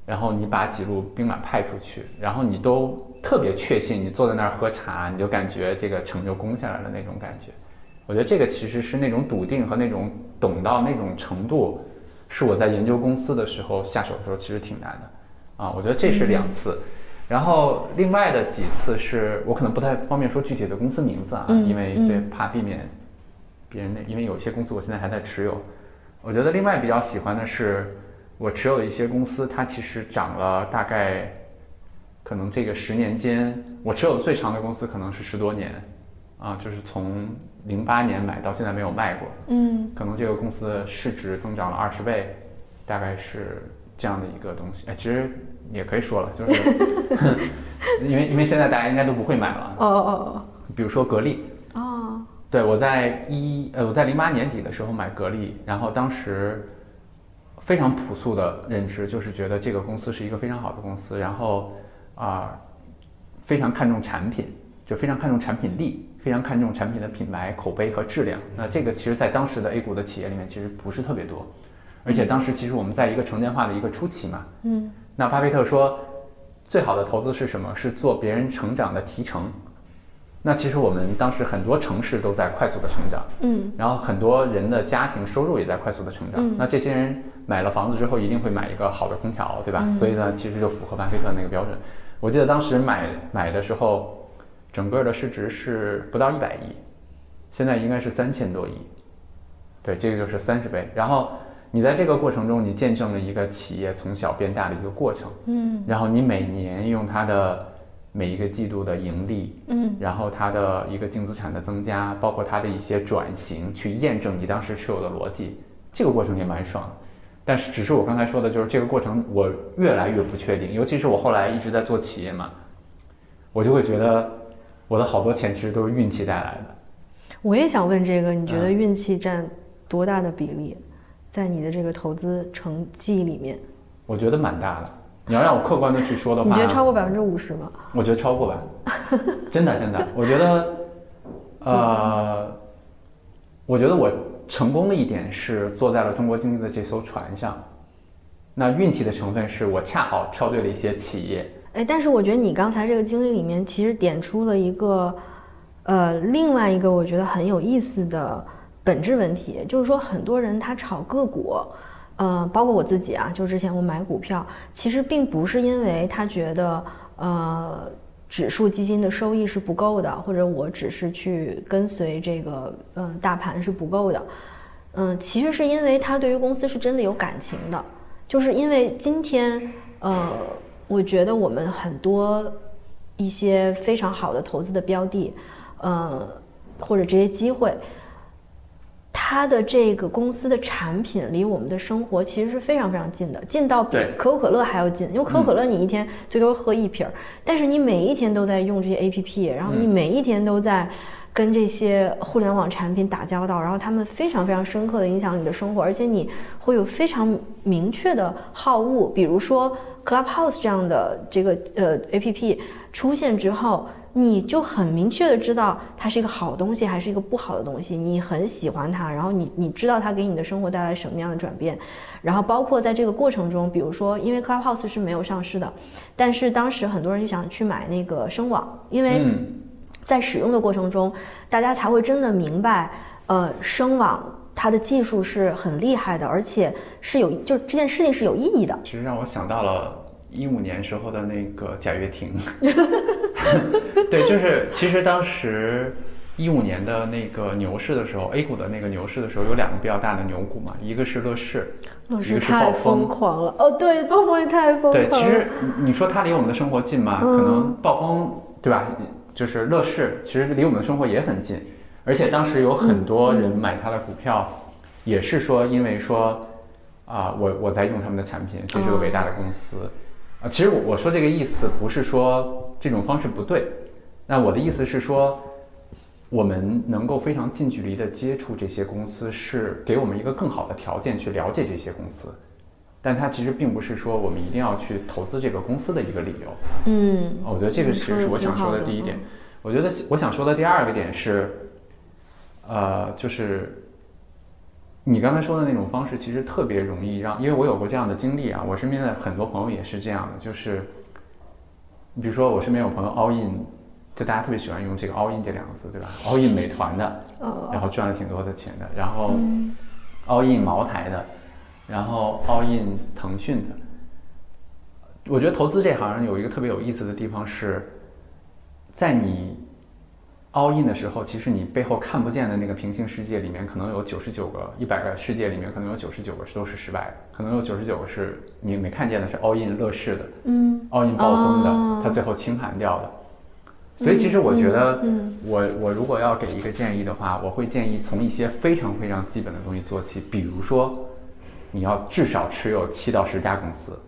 然后你把几路兵马派出去，然后你都特别确信，你坐在那儿喝茶，你就感觉这个城就攻下来了那种感觉。我觉得这个其实是那种笃定和那种懂到那种程度，是我在研究公司的时候下手的时候其实挺难的，啊，我觉得这是两次，然后另外的几次是我可能不太方便说具体的公司名字啊，嗯因为嗯。对怕避免别人那，因为有一些公司我现在还在持有，我觉得另外比较喜欢的是我持有的一些公司，它其实涨了大概可能这个十年间，我持有的最长的公司可能是十多年，啊，就是从零八年买到现在没有卖过，嗯。可能这个公司的市值增长了二十倍，大概是这样的一个东西。哎，其实也可以说了，就是 因为因为现在大家应该都不会买了，哦哦哦。比如说格力，哦。哦，对我在一呃我在零八年底的时候买格力，然后当时非常朴素的认知就是觉得这个公司是一个非常好的公司，然后啊、非常看重产品，就非常看重产品力，非常看重产品的品牌、口碑和质量。那这个其实在当时的 A 股的企业里面其实不是特别多，而且当时其实我们在一个城镇化的一个初期嘛，嗯那巴菲特说，最好的投资是什么？是做别人成长的提成。那其实我们当时很多城市都在快速的成长，嗯然后很多人的家庭收入也在快速的成长。嗯那这些人买了房子之后，一定会买一个好的空调，对吧？嗯所以呢，其实就符合巴菲特那个标准。我记得当时买买的时候，整个的市值是不到一百亿，现在应该是三千多亿。对，这个就是三十倍。然后你在这个过程中，你见证了一个企业从小变大的一个过程。嗯然后你每年用它的每一个季度的盈利，嗯然后它的一个净资产的增加，包括它的一些转型，去验证你当时持有的逻辑，这个过程也蛮爽的。但是，只是我刚才说的，就是这个过程我越来越不确定，尤其是我后来一直在做企业嘛，我就会觉得我的好多钱其实都是运气带来的。我也想问这个，你觉得嗯运气占多大的比例，在你的这个投资成绩里面？我觉得蛮大的。你要让我客观的去说的话，你觉得超过百分之五十吗？我觉得超过吧，真的真的，我觉得，呃，我觉得我成功的一点是坐在了中国经济的这艘船上，那运气的成分是我恰好挑对了一些企业，哎，但是我觉得你刚才这个经历里面，其实点出了一个，呃，另外一个我觉得很有意思的本质问题，就是说很多人他炒个股，呃，包括我自己啊，就之前我买股票，其实并不是因为他觉得，呃。指数基金的收益是不够的，或者我只是去跟随这个嗯、大盘是不够的，嗯，其实是因为他对于公司是真的有感情的，就是因为今天呃，我觉得我们很多一些非常好的投资的标的，呃，或者这些机会，它的这个公司的产品离我们的生活其实是非常非常近的，近到比可口可乐还要近。因为可口可乐你一天最多喝一瓶儿，但是你每一天都在用这些 APP，然后你每一天都在。跟这些互联网产品打交道，然后他们非常非常深刻的影响你的生活，而且你会有非常明确的好恶，比如说 Clubhouse 这样的这个呃 APP 出现之后，你就很明确的知道它是一个好东西还是一个不好的东西，你很喜欢它，然后你你知道它给你的生活带来什么样的转变，然后包括在这个过程中，比如说因为 Clubhouse 是没有上市的，但是当时很多人就想去买那个声网，因为。在使用的过程中，大家才会真的明白，呃，声网它的技术是很厉害的，而且是有，就这件事情是有意义的。其实让我想到了一五年时候的那个贾跃亭，对，就是其实当时一五年的那个牛市的时候，A 股的那个牛市的时候，有两个比较大的牛股嘛，一个是乐视，老师一个是太疯狂了，哦，对，暴风也太疯了。其实你你说它离我们的生活近吗？嗯可能暴风对吧？就是乐视，其实离我们的生活也很近，而且当时有很多人买它的股票，也是说因为说啊、我我在用他们的产品，这是个伟大的公司啊。其实我我说这个意思不是说这种方式不对，那我的意思是说。我们能够非常近距离的接触这些公司，是给我们一个更好的条件去了解这些公司。但它其实并不是说我们一定要去投资这个公司的一个理由。嗯，我觉得这个其实是我想说的第一点。我觉得我想说的第二个点是，呃，就是你刚才说的那种方式，其实特别容易让，因为我有过这样的经历啊，我身边的很多朋友也是这样的，就是，你比如说我身边有朋友 all in，就大家特别喜欢用这个 all in 这两个字，对吧？all in 美团的，哦然后赚了挺多的钱的，然后 all in 茅台的，然后 all in 腾讯的。我觉得投资这行有一个特别有意思的地方是，在你 all in 的时候，其实你背后看不见的那个平行世界里面，可能有九十九个、一百个世界里面，可能有九十九个都是失败的，可能有九十九个是你没看见的，是 all in 乐视的。嗯，all in 暴风的，哦。它最后清盘掉的。所以其实我觉得嗯，我我如果要给一个建议的话，我会建议从一些非常非常基本的东西做起，比如说，你要至少持有七到十家公司，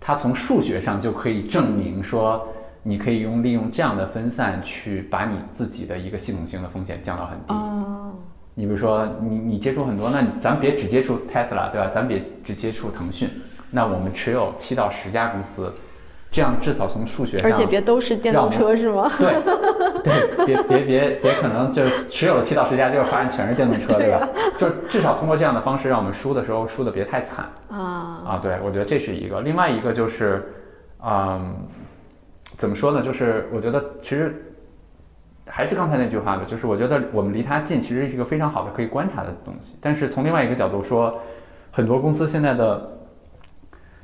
它从数学上就可以证明说，你可以用利用这样的分散去把你自己的一个系统性的风险降到很低。哦，你比如说，你你接触很多，那咱别只接触 Tesla，对吧？咱别只接触腾讯，那我们持有七到十家公司，这样至少从数学上，而且别都是电动车是吗？对对，别别别别可能就持有了七到十家，结果发现全是电动车，对吧？就至少通过这样的方式，让我们输的时候输的别太惨啊，啊。对，我觉得这是一个。另外一个就是，嗯，怎么说呢？就是我觉得其实还是刚才那句话吧，就是我觉得我们离它近，其实是一个非常好的可以观察的东西。但是从另外一个角度说，很多公司现在的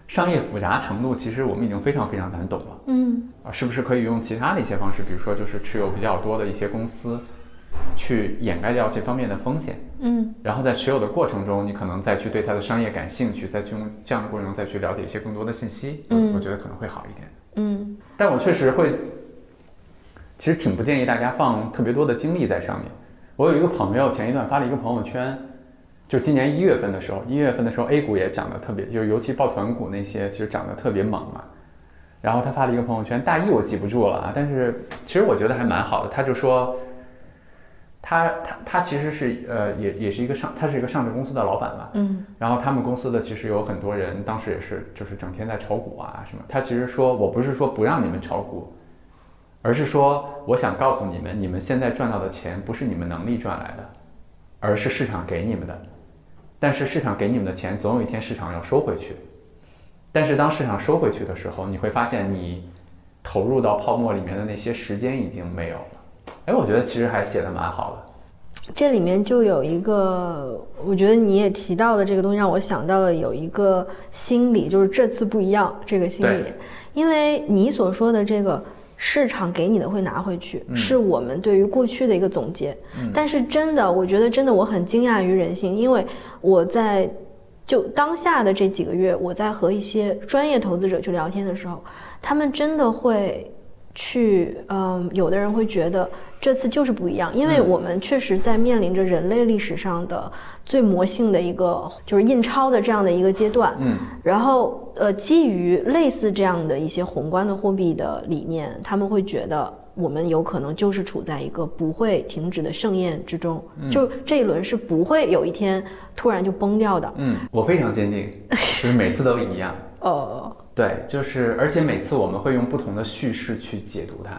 商业复杂程度，其实我们已经非常非常难懂了。嗯啊，是不是可以用其他的一些方式，比如说就是持有比较多的一些公司，去掩盖掉这方面的风险？嗯然后在持有的过程中，你可能再去对它的商业感兴趣，再去用这样的过程中再去了解一些更多的信息，嗯我觉得可能会好一点。嗯但我确实会，其实挺不建议大家放特别多的精力在上面。我有一个朋友前一段发了一个朋友圈，就今年一月份的时候，一月份的时候 A 股也涨得特别，就是尤其抱团股那些其实涨得特别猛嘛。然后他发了一个朋友圈，大意我记不住了啊，但是其实我觉得还蛮好的。他就说，他他他其实是呃也也是一个上，他是一个上市公司的老板嘛，嗯然后他们公司的其实有很多人，当时也是就是整天在炒股啊什么。他其实说我不是说不让你们炒股，而是说我想告诉你们，你们现在赚到的钱不是你们能力赚来的，而是市场给你们的。但是市场给你们的钱，总有一天市场要收回去。但是当市场收回去的时候，你会发现你投入到泡沫里面的那些时间已经没有了。哎，我觉得其实还写的蛮好的。这里面就有一个，我觉得你也提到的这个东西，让我想到了有一个心理，就是这次不一样这个心理，因为你所说的这个市场给你的会拿回去，嗯是我们对于过去的一个总结。但是真的，我觉得真的我很惊讶于人性，因为我在就当下的这几个月，我在和一些专业投资者去聊天的时候，他们真的会去，嗯，有的人会觉得这次就是不一样，因为嗯我们确实在面临着人类历史上的最魔性的一个，就是印钞的这样的一个阶段。嗯然后，呃，基于类似这样的一些宏观的货币的理念，他们会觉得我们有可能就是处在一个不会停止的盛宴之中，就这一轮是不会有一天突然就崩掉的。嗯，我非常坚定，就是每次都一样。呃，对，就是而且每次我们会用不同的叙事去解读它。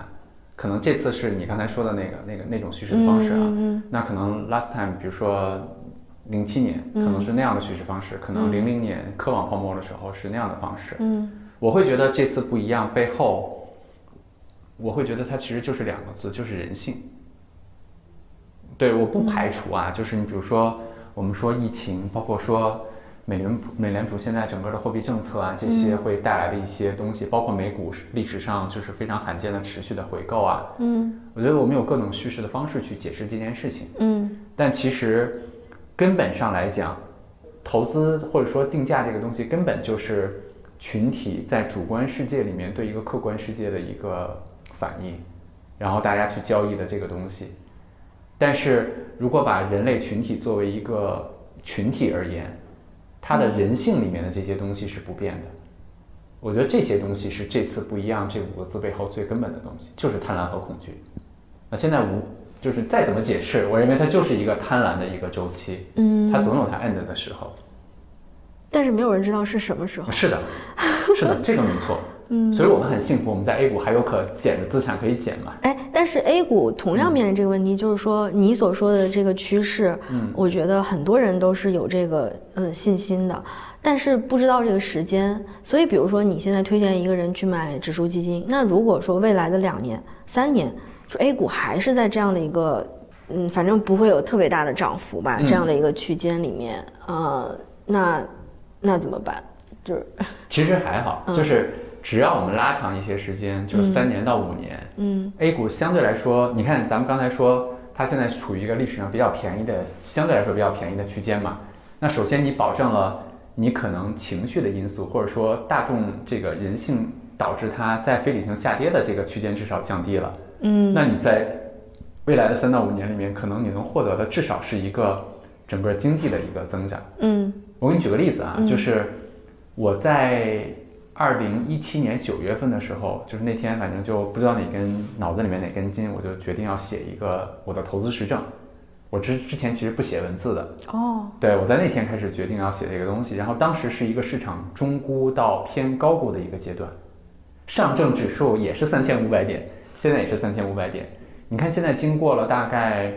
可能这次是你刚才说的那个那个那种叙事的方式啊，嗯那可能 last time，比如说零七年可能是那样的叙事方式，可能零零年科网泡沫的时候是那样的方式。嗯我会觉得这次不一样背后，我会觉得它其实就是两个字，就是人性。对，我不排除啊，就是你比如说我们说疫情，包括说美联美联储现在整个的货币政策啊，这些会带来的一些东西，包括美股历史上就是非常罕见的持续的回购啊，嗯我觉得我们有各种叙事的方式去解释这件事情。嗯但其实根本上来讲，投资或者说定价这个东西，根本就是群体在主观世界里面对一个客观世界的一个反应，然后大家去交易的这个东西。但是如果把人类群体作为一个群体而言，它的人性里面的这些东西是不变的。我觉得这些东西是这次不一样这五个字背后最根本的东西，就是贪婪和恐惧。那现在无就是再怎么解释，我认为它就是一个贪婪的一个周期，嗯，它总有它 end 的时候。但是没有人知道是什么时候。是的，是的，这个没错。嗯，所以我们很幸福，我们在 A 股还有可减的资产可以减嘛。哎，但是 A 股同样面临这个问题，就是说你所说的这个趋势，嗯，我觉得很多人都是有这个嗯信心的，但是不知道这个时间。所以，比如说你现在推荐一个人去买指数基金，那如果说未来的两年、三年，就 A 股还是在这样的一个嗯，反正不会有特别大的涨幅吧，嗯这样的一个区间里面，呃，那那怎么办？就是其实还好，就是只要我们拉长一些时间，就是三年到五年，嗯 A 股相对来说，你看咱们刚才说，它现在处于一个历史上比较便宜的，相对来说比较便宜的区间嘛。那首先你保证了你可能情绪的因素，或者说大众这个人性导致它在非理性下跌的这个区间至少降低了。嗯那你在未来的三到五年里面，可能你能获得的至少是一个整个经济的一个增长。嗯我给你举个例子啊，就是我在二零一七年九月份的时候，就是那天反正就不知道哪根脑子里面哪根筋，我就决定要写一个我的投资实证。我之之前其实不写文字的，哦。对我在那天开始决定要写这个东西，然后当时是一个市场中估到偏高估的一个阶段，上证指数也是三千五百点，现在也是三千五百点。你看现在经过了大概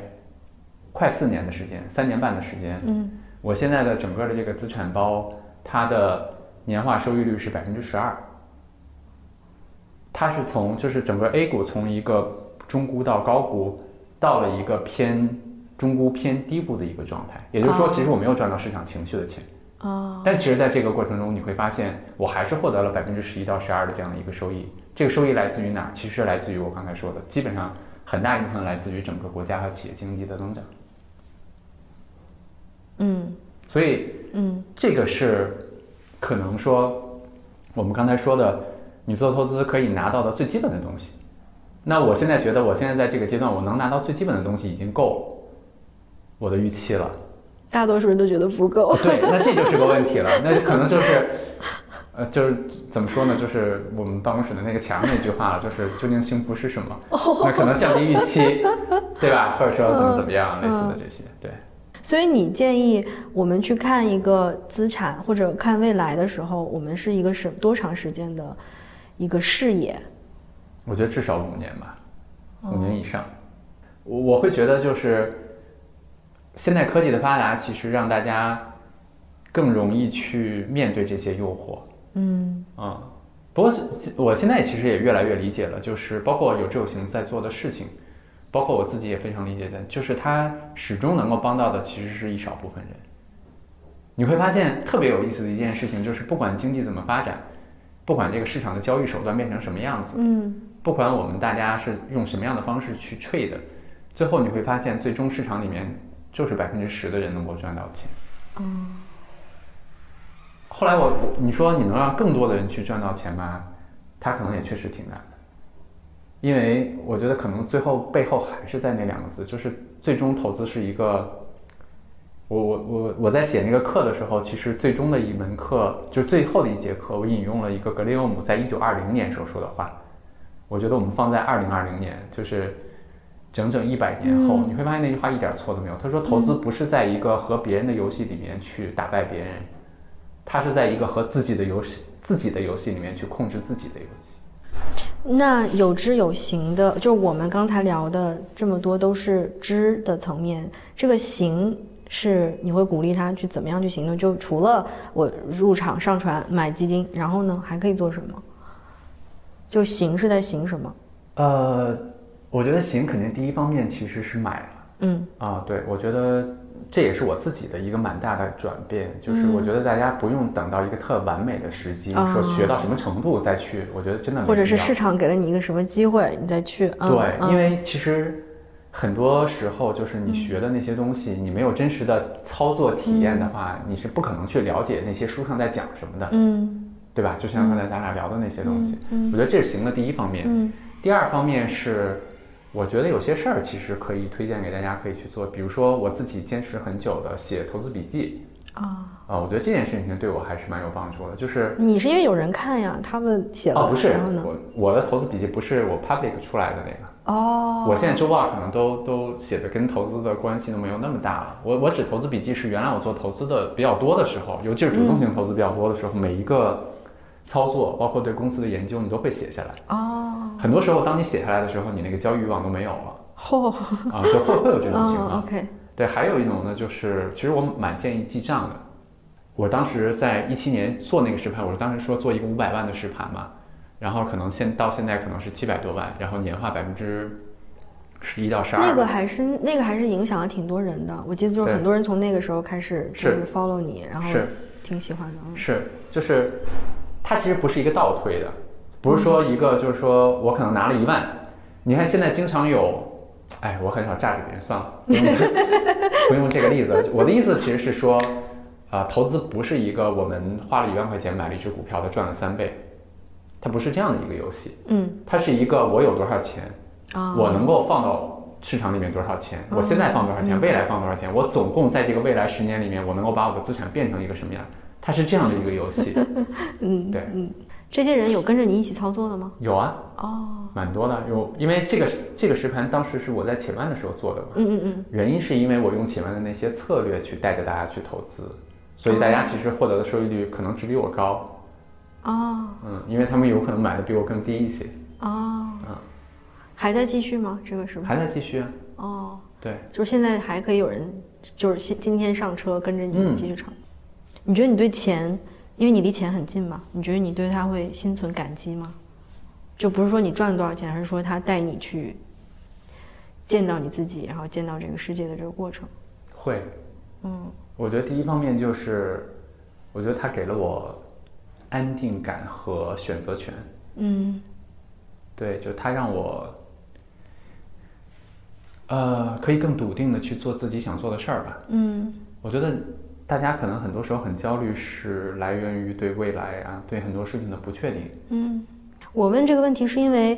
快四年的时间，三年半的时间，嗯。我现在的整个的这个资产包，它的年化收益率是百分之十二。它是从就是整个 A 股从一个中估到高估，到了一个偏中估偏低估的一个状态。也就是说，哦其实我没有赚到市场情绪的钱。哦，但其实，在这个过程中，你会发现，我还是获得了百分之十一到十二的这样的一个收益。这个收益来自于哪？其实来自于我刚才说的，基本上很大一部分来自于整个国家和企业经济的增长。嗯所以，嗯这个是可能说我们刚才说的，你做投资可以拿到的最基本的东西。那我现在觉得，我现在在这个阶段，我能拿到最基本的东西已经够我的预期了。大多数人都觉得不够。对，那这就是个问题了，那就可能就是，呃，就是怎么说呢？就是我们办公室的那个墙那句话了，就是究竟幸福是什么？那可能降低预期，对吧？或者说怎么怎么样，类似的这些，对。所以你建议我们去看一个资产或者看未来的时候，我们是一个什多长时间的一个视野？我觉得至少五年吧，五年以上。我我会觉得就是，现在科技的发达，其实让大家更容易去面对这些诱惑。嗯啊、不过是我现在其实也越来越理解了，就是包括有志有行在做的事情，包括我自己也非常理解的，就是他始终能够帮到的其实是一少部分人。你会发现特别有意思的一件事情，就是不管经济怎么发展，不管这个市场的交易手段变成什么样子，嗯不管我们大家是用什么样的方式去 trade，最后你会发现，最终市场里面就是百分之十的人能够赚到钱。嗯后来我我你说你能让更多的人去赚到钱吗？他可能也确实挺难的，因为我觉得可能最后背后还是在那两个字，就是最终投资是一个。我我我我在写那个课的时候，其实最终的一门课就是最后的一节课，我引用了一个格雷厄姆在一九二零年时候说的话。我觉得我们放在二零二零年，就是整整一百年后，嗯你会发现那句话一点错都没有。他说，投资不是在一个和别人的游戏里面去打败别人，他是在一个和自己的游戏自己的游戏里面去控制自己的游戏。那有知有行的，就我们刚才聊的这么多都是知的层面，这个行是你会鼓励他去怎么样去行动？就除了我入场上传买基金，然后呢还可以做什么？就行是在行什么？呃，我觉得行肯定第一方面其实是买了。嗯啊，对，我觉得这也是我自己的一个蛮大的转变，就是我觉得大家不用等到一个特完美的时机，啊说学到什么程度再去，我觉得真的没或者是市场给了你一个什么机会，你再去。嗯、对，嗯。因为其实很多时候就是你学的那些东西，你没有真实的操作体验的话，你是不可能去了解那些书上在讲什么的，嗯。对吧？就像刚才咱俩聊的那些东西，嗯。我觉得这是行的第一方面。嗯。第二方面是，我觉得有些事儿其实可以推荐给大家可以去做，比如说我自己坚持很久的写投资笔记啊，啊、我觉得这件事情对我还是蛮有帮助的。就是你是因为有人看呀，他们写了，哦，不是？我我的投资笔记不是我 public 出来的那个。哦，我现在周报可能都都写的跟投资的关系都没有那么大了。我我只投资笔记是原来我做投资的比较多的时候，尤其是主动性投资比较多的时候，每一个操作，包括对公司的研究，你都会写下来。哦，很多时候，当你写下来的时候，你那个交易欲望都没有了嚯，啊，就会会有这种情哦况。OK，对，还有一种呢，就是其实我蛮建议记账的。我当时在一七年做那个实盘，我当时说做一个五百万的实盘嘛，然后可能现到现在可能是七百多万，然后年化百分之十一到十二。那个还是那个还是影响了挺多人的，我记得就是很多人从那个时候开始就是 follow 你，然后挺喜欢的。嗯是，就是它其实不是一个倒推的，不是说一个就是说我可能拿了一万，你看现在经常有，哎，我很少榨着别人，算了，不用 不用这个例子。我的意思其实是说，啊、投资不是一个我们花了一万块钱买了一只股票，它赚了三倍，它不是这样的一个游戏，嗯它是一个我有多少钱，啊，我能够放到市场里面多少钱，我现在放多少钱，未来放多少钱，我总共在这个未来十年里面，我能够把我的资产变成一个什么样？它是这样的一个游戏。嗯对嗯，这些人有跟着你一起操作的吗？有啊，哦，蛮多的。有，因为这个这个实盘当时是我在且慢的时候做的嘛，嗯嗯嗯，原因是因为我用且慢的那些策略去带着大家去投资，所以大家其实获得的收益率可能只比我高。哦嗯，因为他们有可能买的比我更低一些。哦，嗯，还在继续吗？这个是吗？还在继续啊。哦，对，就是现在还可以有人，就是今今天上车跟着你嗯继续炒。你觉得你对钱，因为你离钱很近嘛，你觉得你对他会心存感激吗？就不是说你赚了多少钱，而是说他带你去见到你自己，然后见到这个世界的这个过程。会，嗯我觉得第一方面就是，我觉得他给了我安定感和选择权。嗯对，就他让我，呃，可以更笃定的去做自己想做的事儿吧。嗯我觉得大家可能很多时候很焦虑，是来源于对未来啊，对很多事情的不确定。嗯，我问这个问题是因为，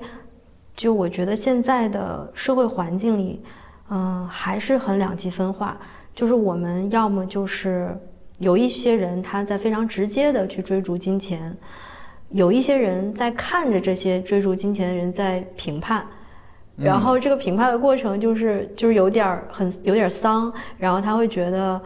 就我觉得现在的社会环境里，嗯、还是很两极分化。就是我们要么就是有一些人他在非常直接的去追逐金钱，有一些人在看着这些追逐金钱的人在评判。然后这个评判的过程就是就是有点儿很有点儿丧，然后他会觉得，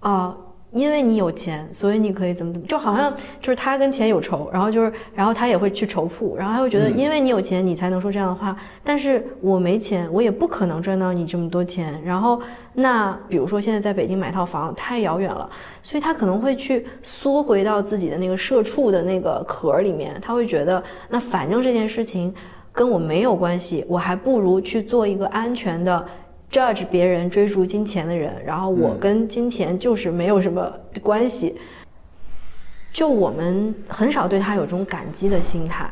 啊，因为你有钱，所以你可以怎么怎么，就好像就是他跟钱有仇，然后就是然后他也会去仇富，然后他会觉得嗯因为你有钱，你才能说这样的话，但是我没钱，我也不可能赚到你这么多钱。然后那比如说现在在北京买套房太遥远了，所以他可能会去缩回到自己的那个社畜的那个壳儿里面，他会觉得那反正这件事情。跟我没有关系，我还不如去做一个安全的 judge 别人追逐金钱的人，然后我嗯跟金钱就是没有什么关系。就我们很少对他有这种感激的心态，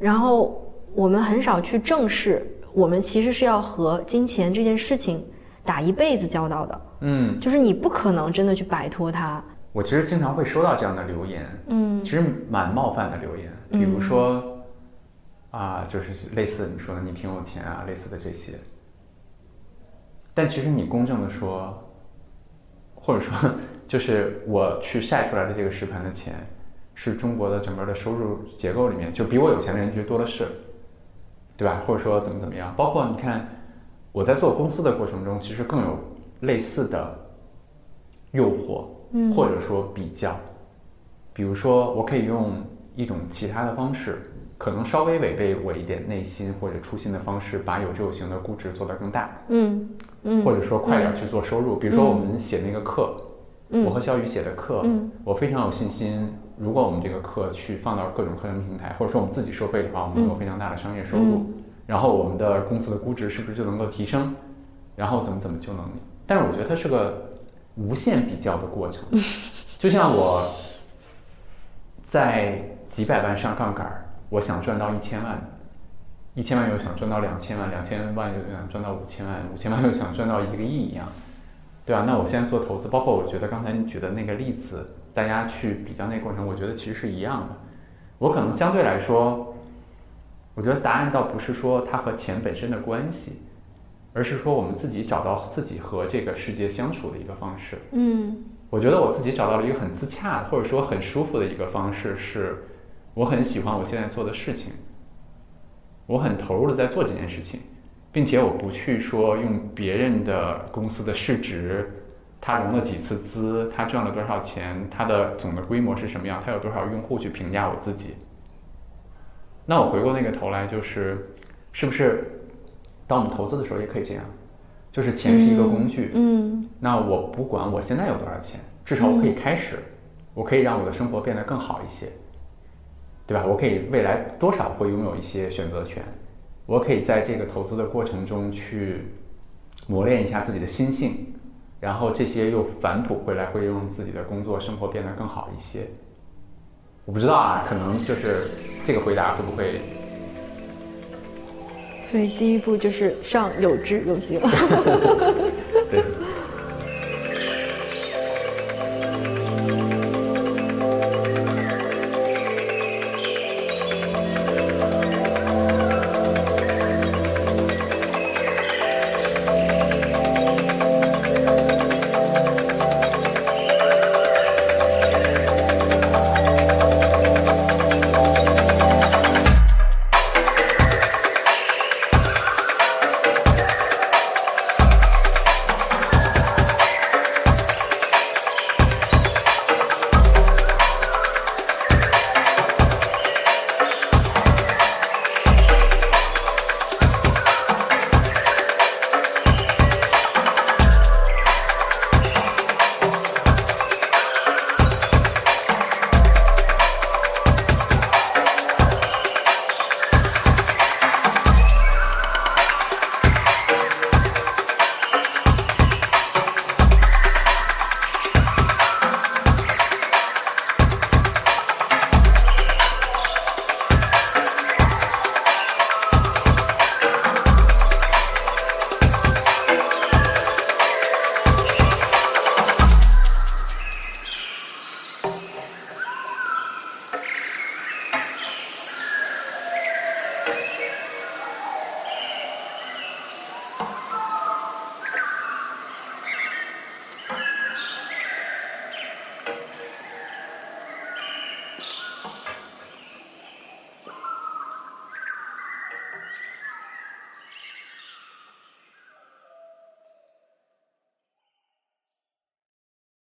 然后我们很少去正视，我们其实是要和金钱这件事情打一辈子交道的，嗯，就是你不可能真的去摆脱它。我其实经常会收到这样的留言，嗯其实蛮冒犯的留言，比如说，啊，就是类似你说的你挺有钱啊，类似的这些。但其实你公正的说，或者说就是我去晒出来的这个实盘的钱，是中国的整个的收入结构里面，就比我有钱的人其实多的是，对吧？或者说怎么怎么样？包括你看我在做公司的过程中，其实更有类似的诱惑，嗯或者说比较。比如说，我可以用一种其他的方式，可能稍微违背我一点内心或者初心的方式，把有志有行的估值做得更大，嗯嗯，或者说快点去做收入。比如说我们写那个课，嗯我和小雨写的课，嗯我非常有信心。如果我们这个课去放到各种课程平台，或者说我们自己收费的话，我们能有非常大的商业收入。然后我们的公司的估值是不是就能够提升？然后怎么怎么就能？但是我觉得它是个无限比较的过程，就像我在几百万上杠杆儿，我想赚到一千万，一千万又想赚到两千万，两千万又想赚到五千万，五千万又想赚到一个亿一样，对啊，那我现在做投资，包括我觉得刚才你举的那个例子，大家去比较那个过程，我觉得其实是一样的。我可能相对来说，我觉得答案倒不是说它和钱本身的关系，而是说我们自己找到自己和这个世界相处的一个方式。嗯我觉得我自己找到了一个很自洽，或者说很舒服的一个方式，是我很喜欢我现在做的事情，我很投入的在做这件事情，并且我不去说用别人的公司的市值，他融了几次资，他赚了多少钱，他的总的规模是什么样，他有多少用户去评价我自己。那我回过那个头来，就是是不是当我们投资的时候也可以这样？就是钱是一个工具，嗯那我不管我现在有多少钱，至少我可以开始，我可以让我的生活变得更好一些，对吧？我可以未来多少会拥有一些选择权，我可以在这个投资的过程中去磨练一下自己的心性，然后这些又反哺回来，会让自己的工作生活变得更好一些。我不知道啊，可能就是这个回答会不会所以第一步就是上有知有行。对？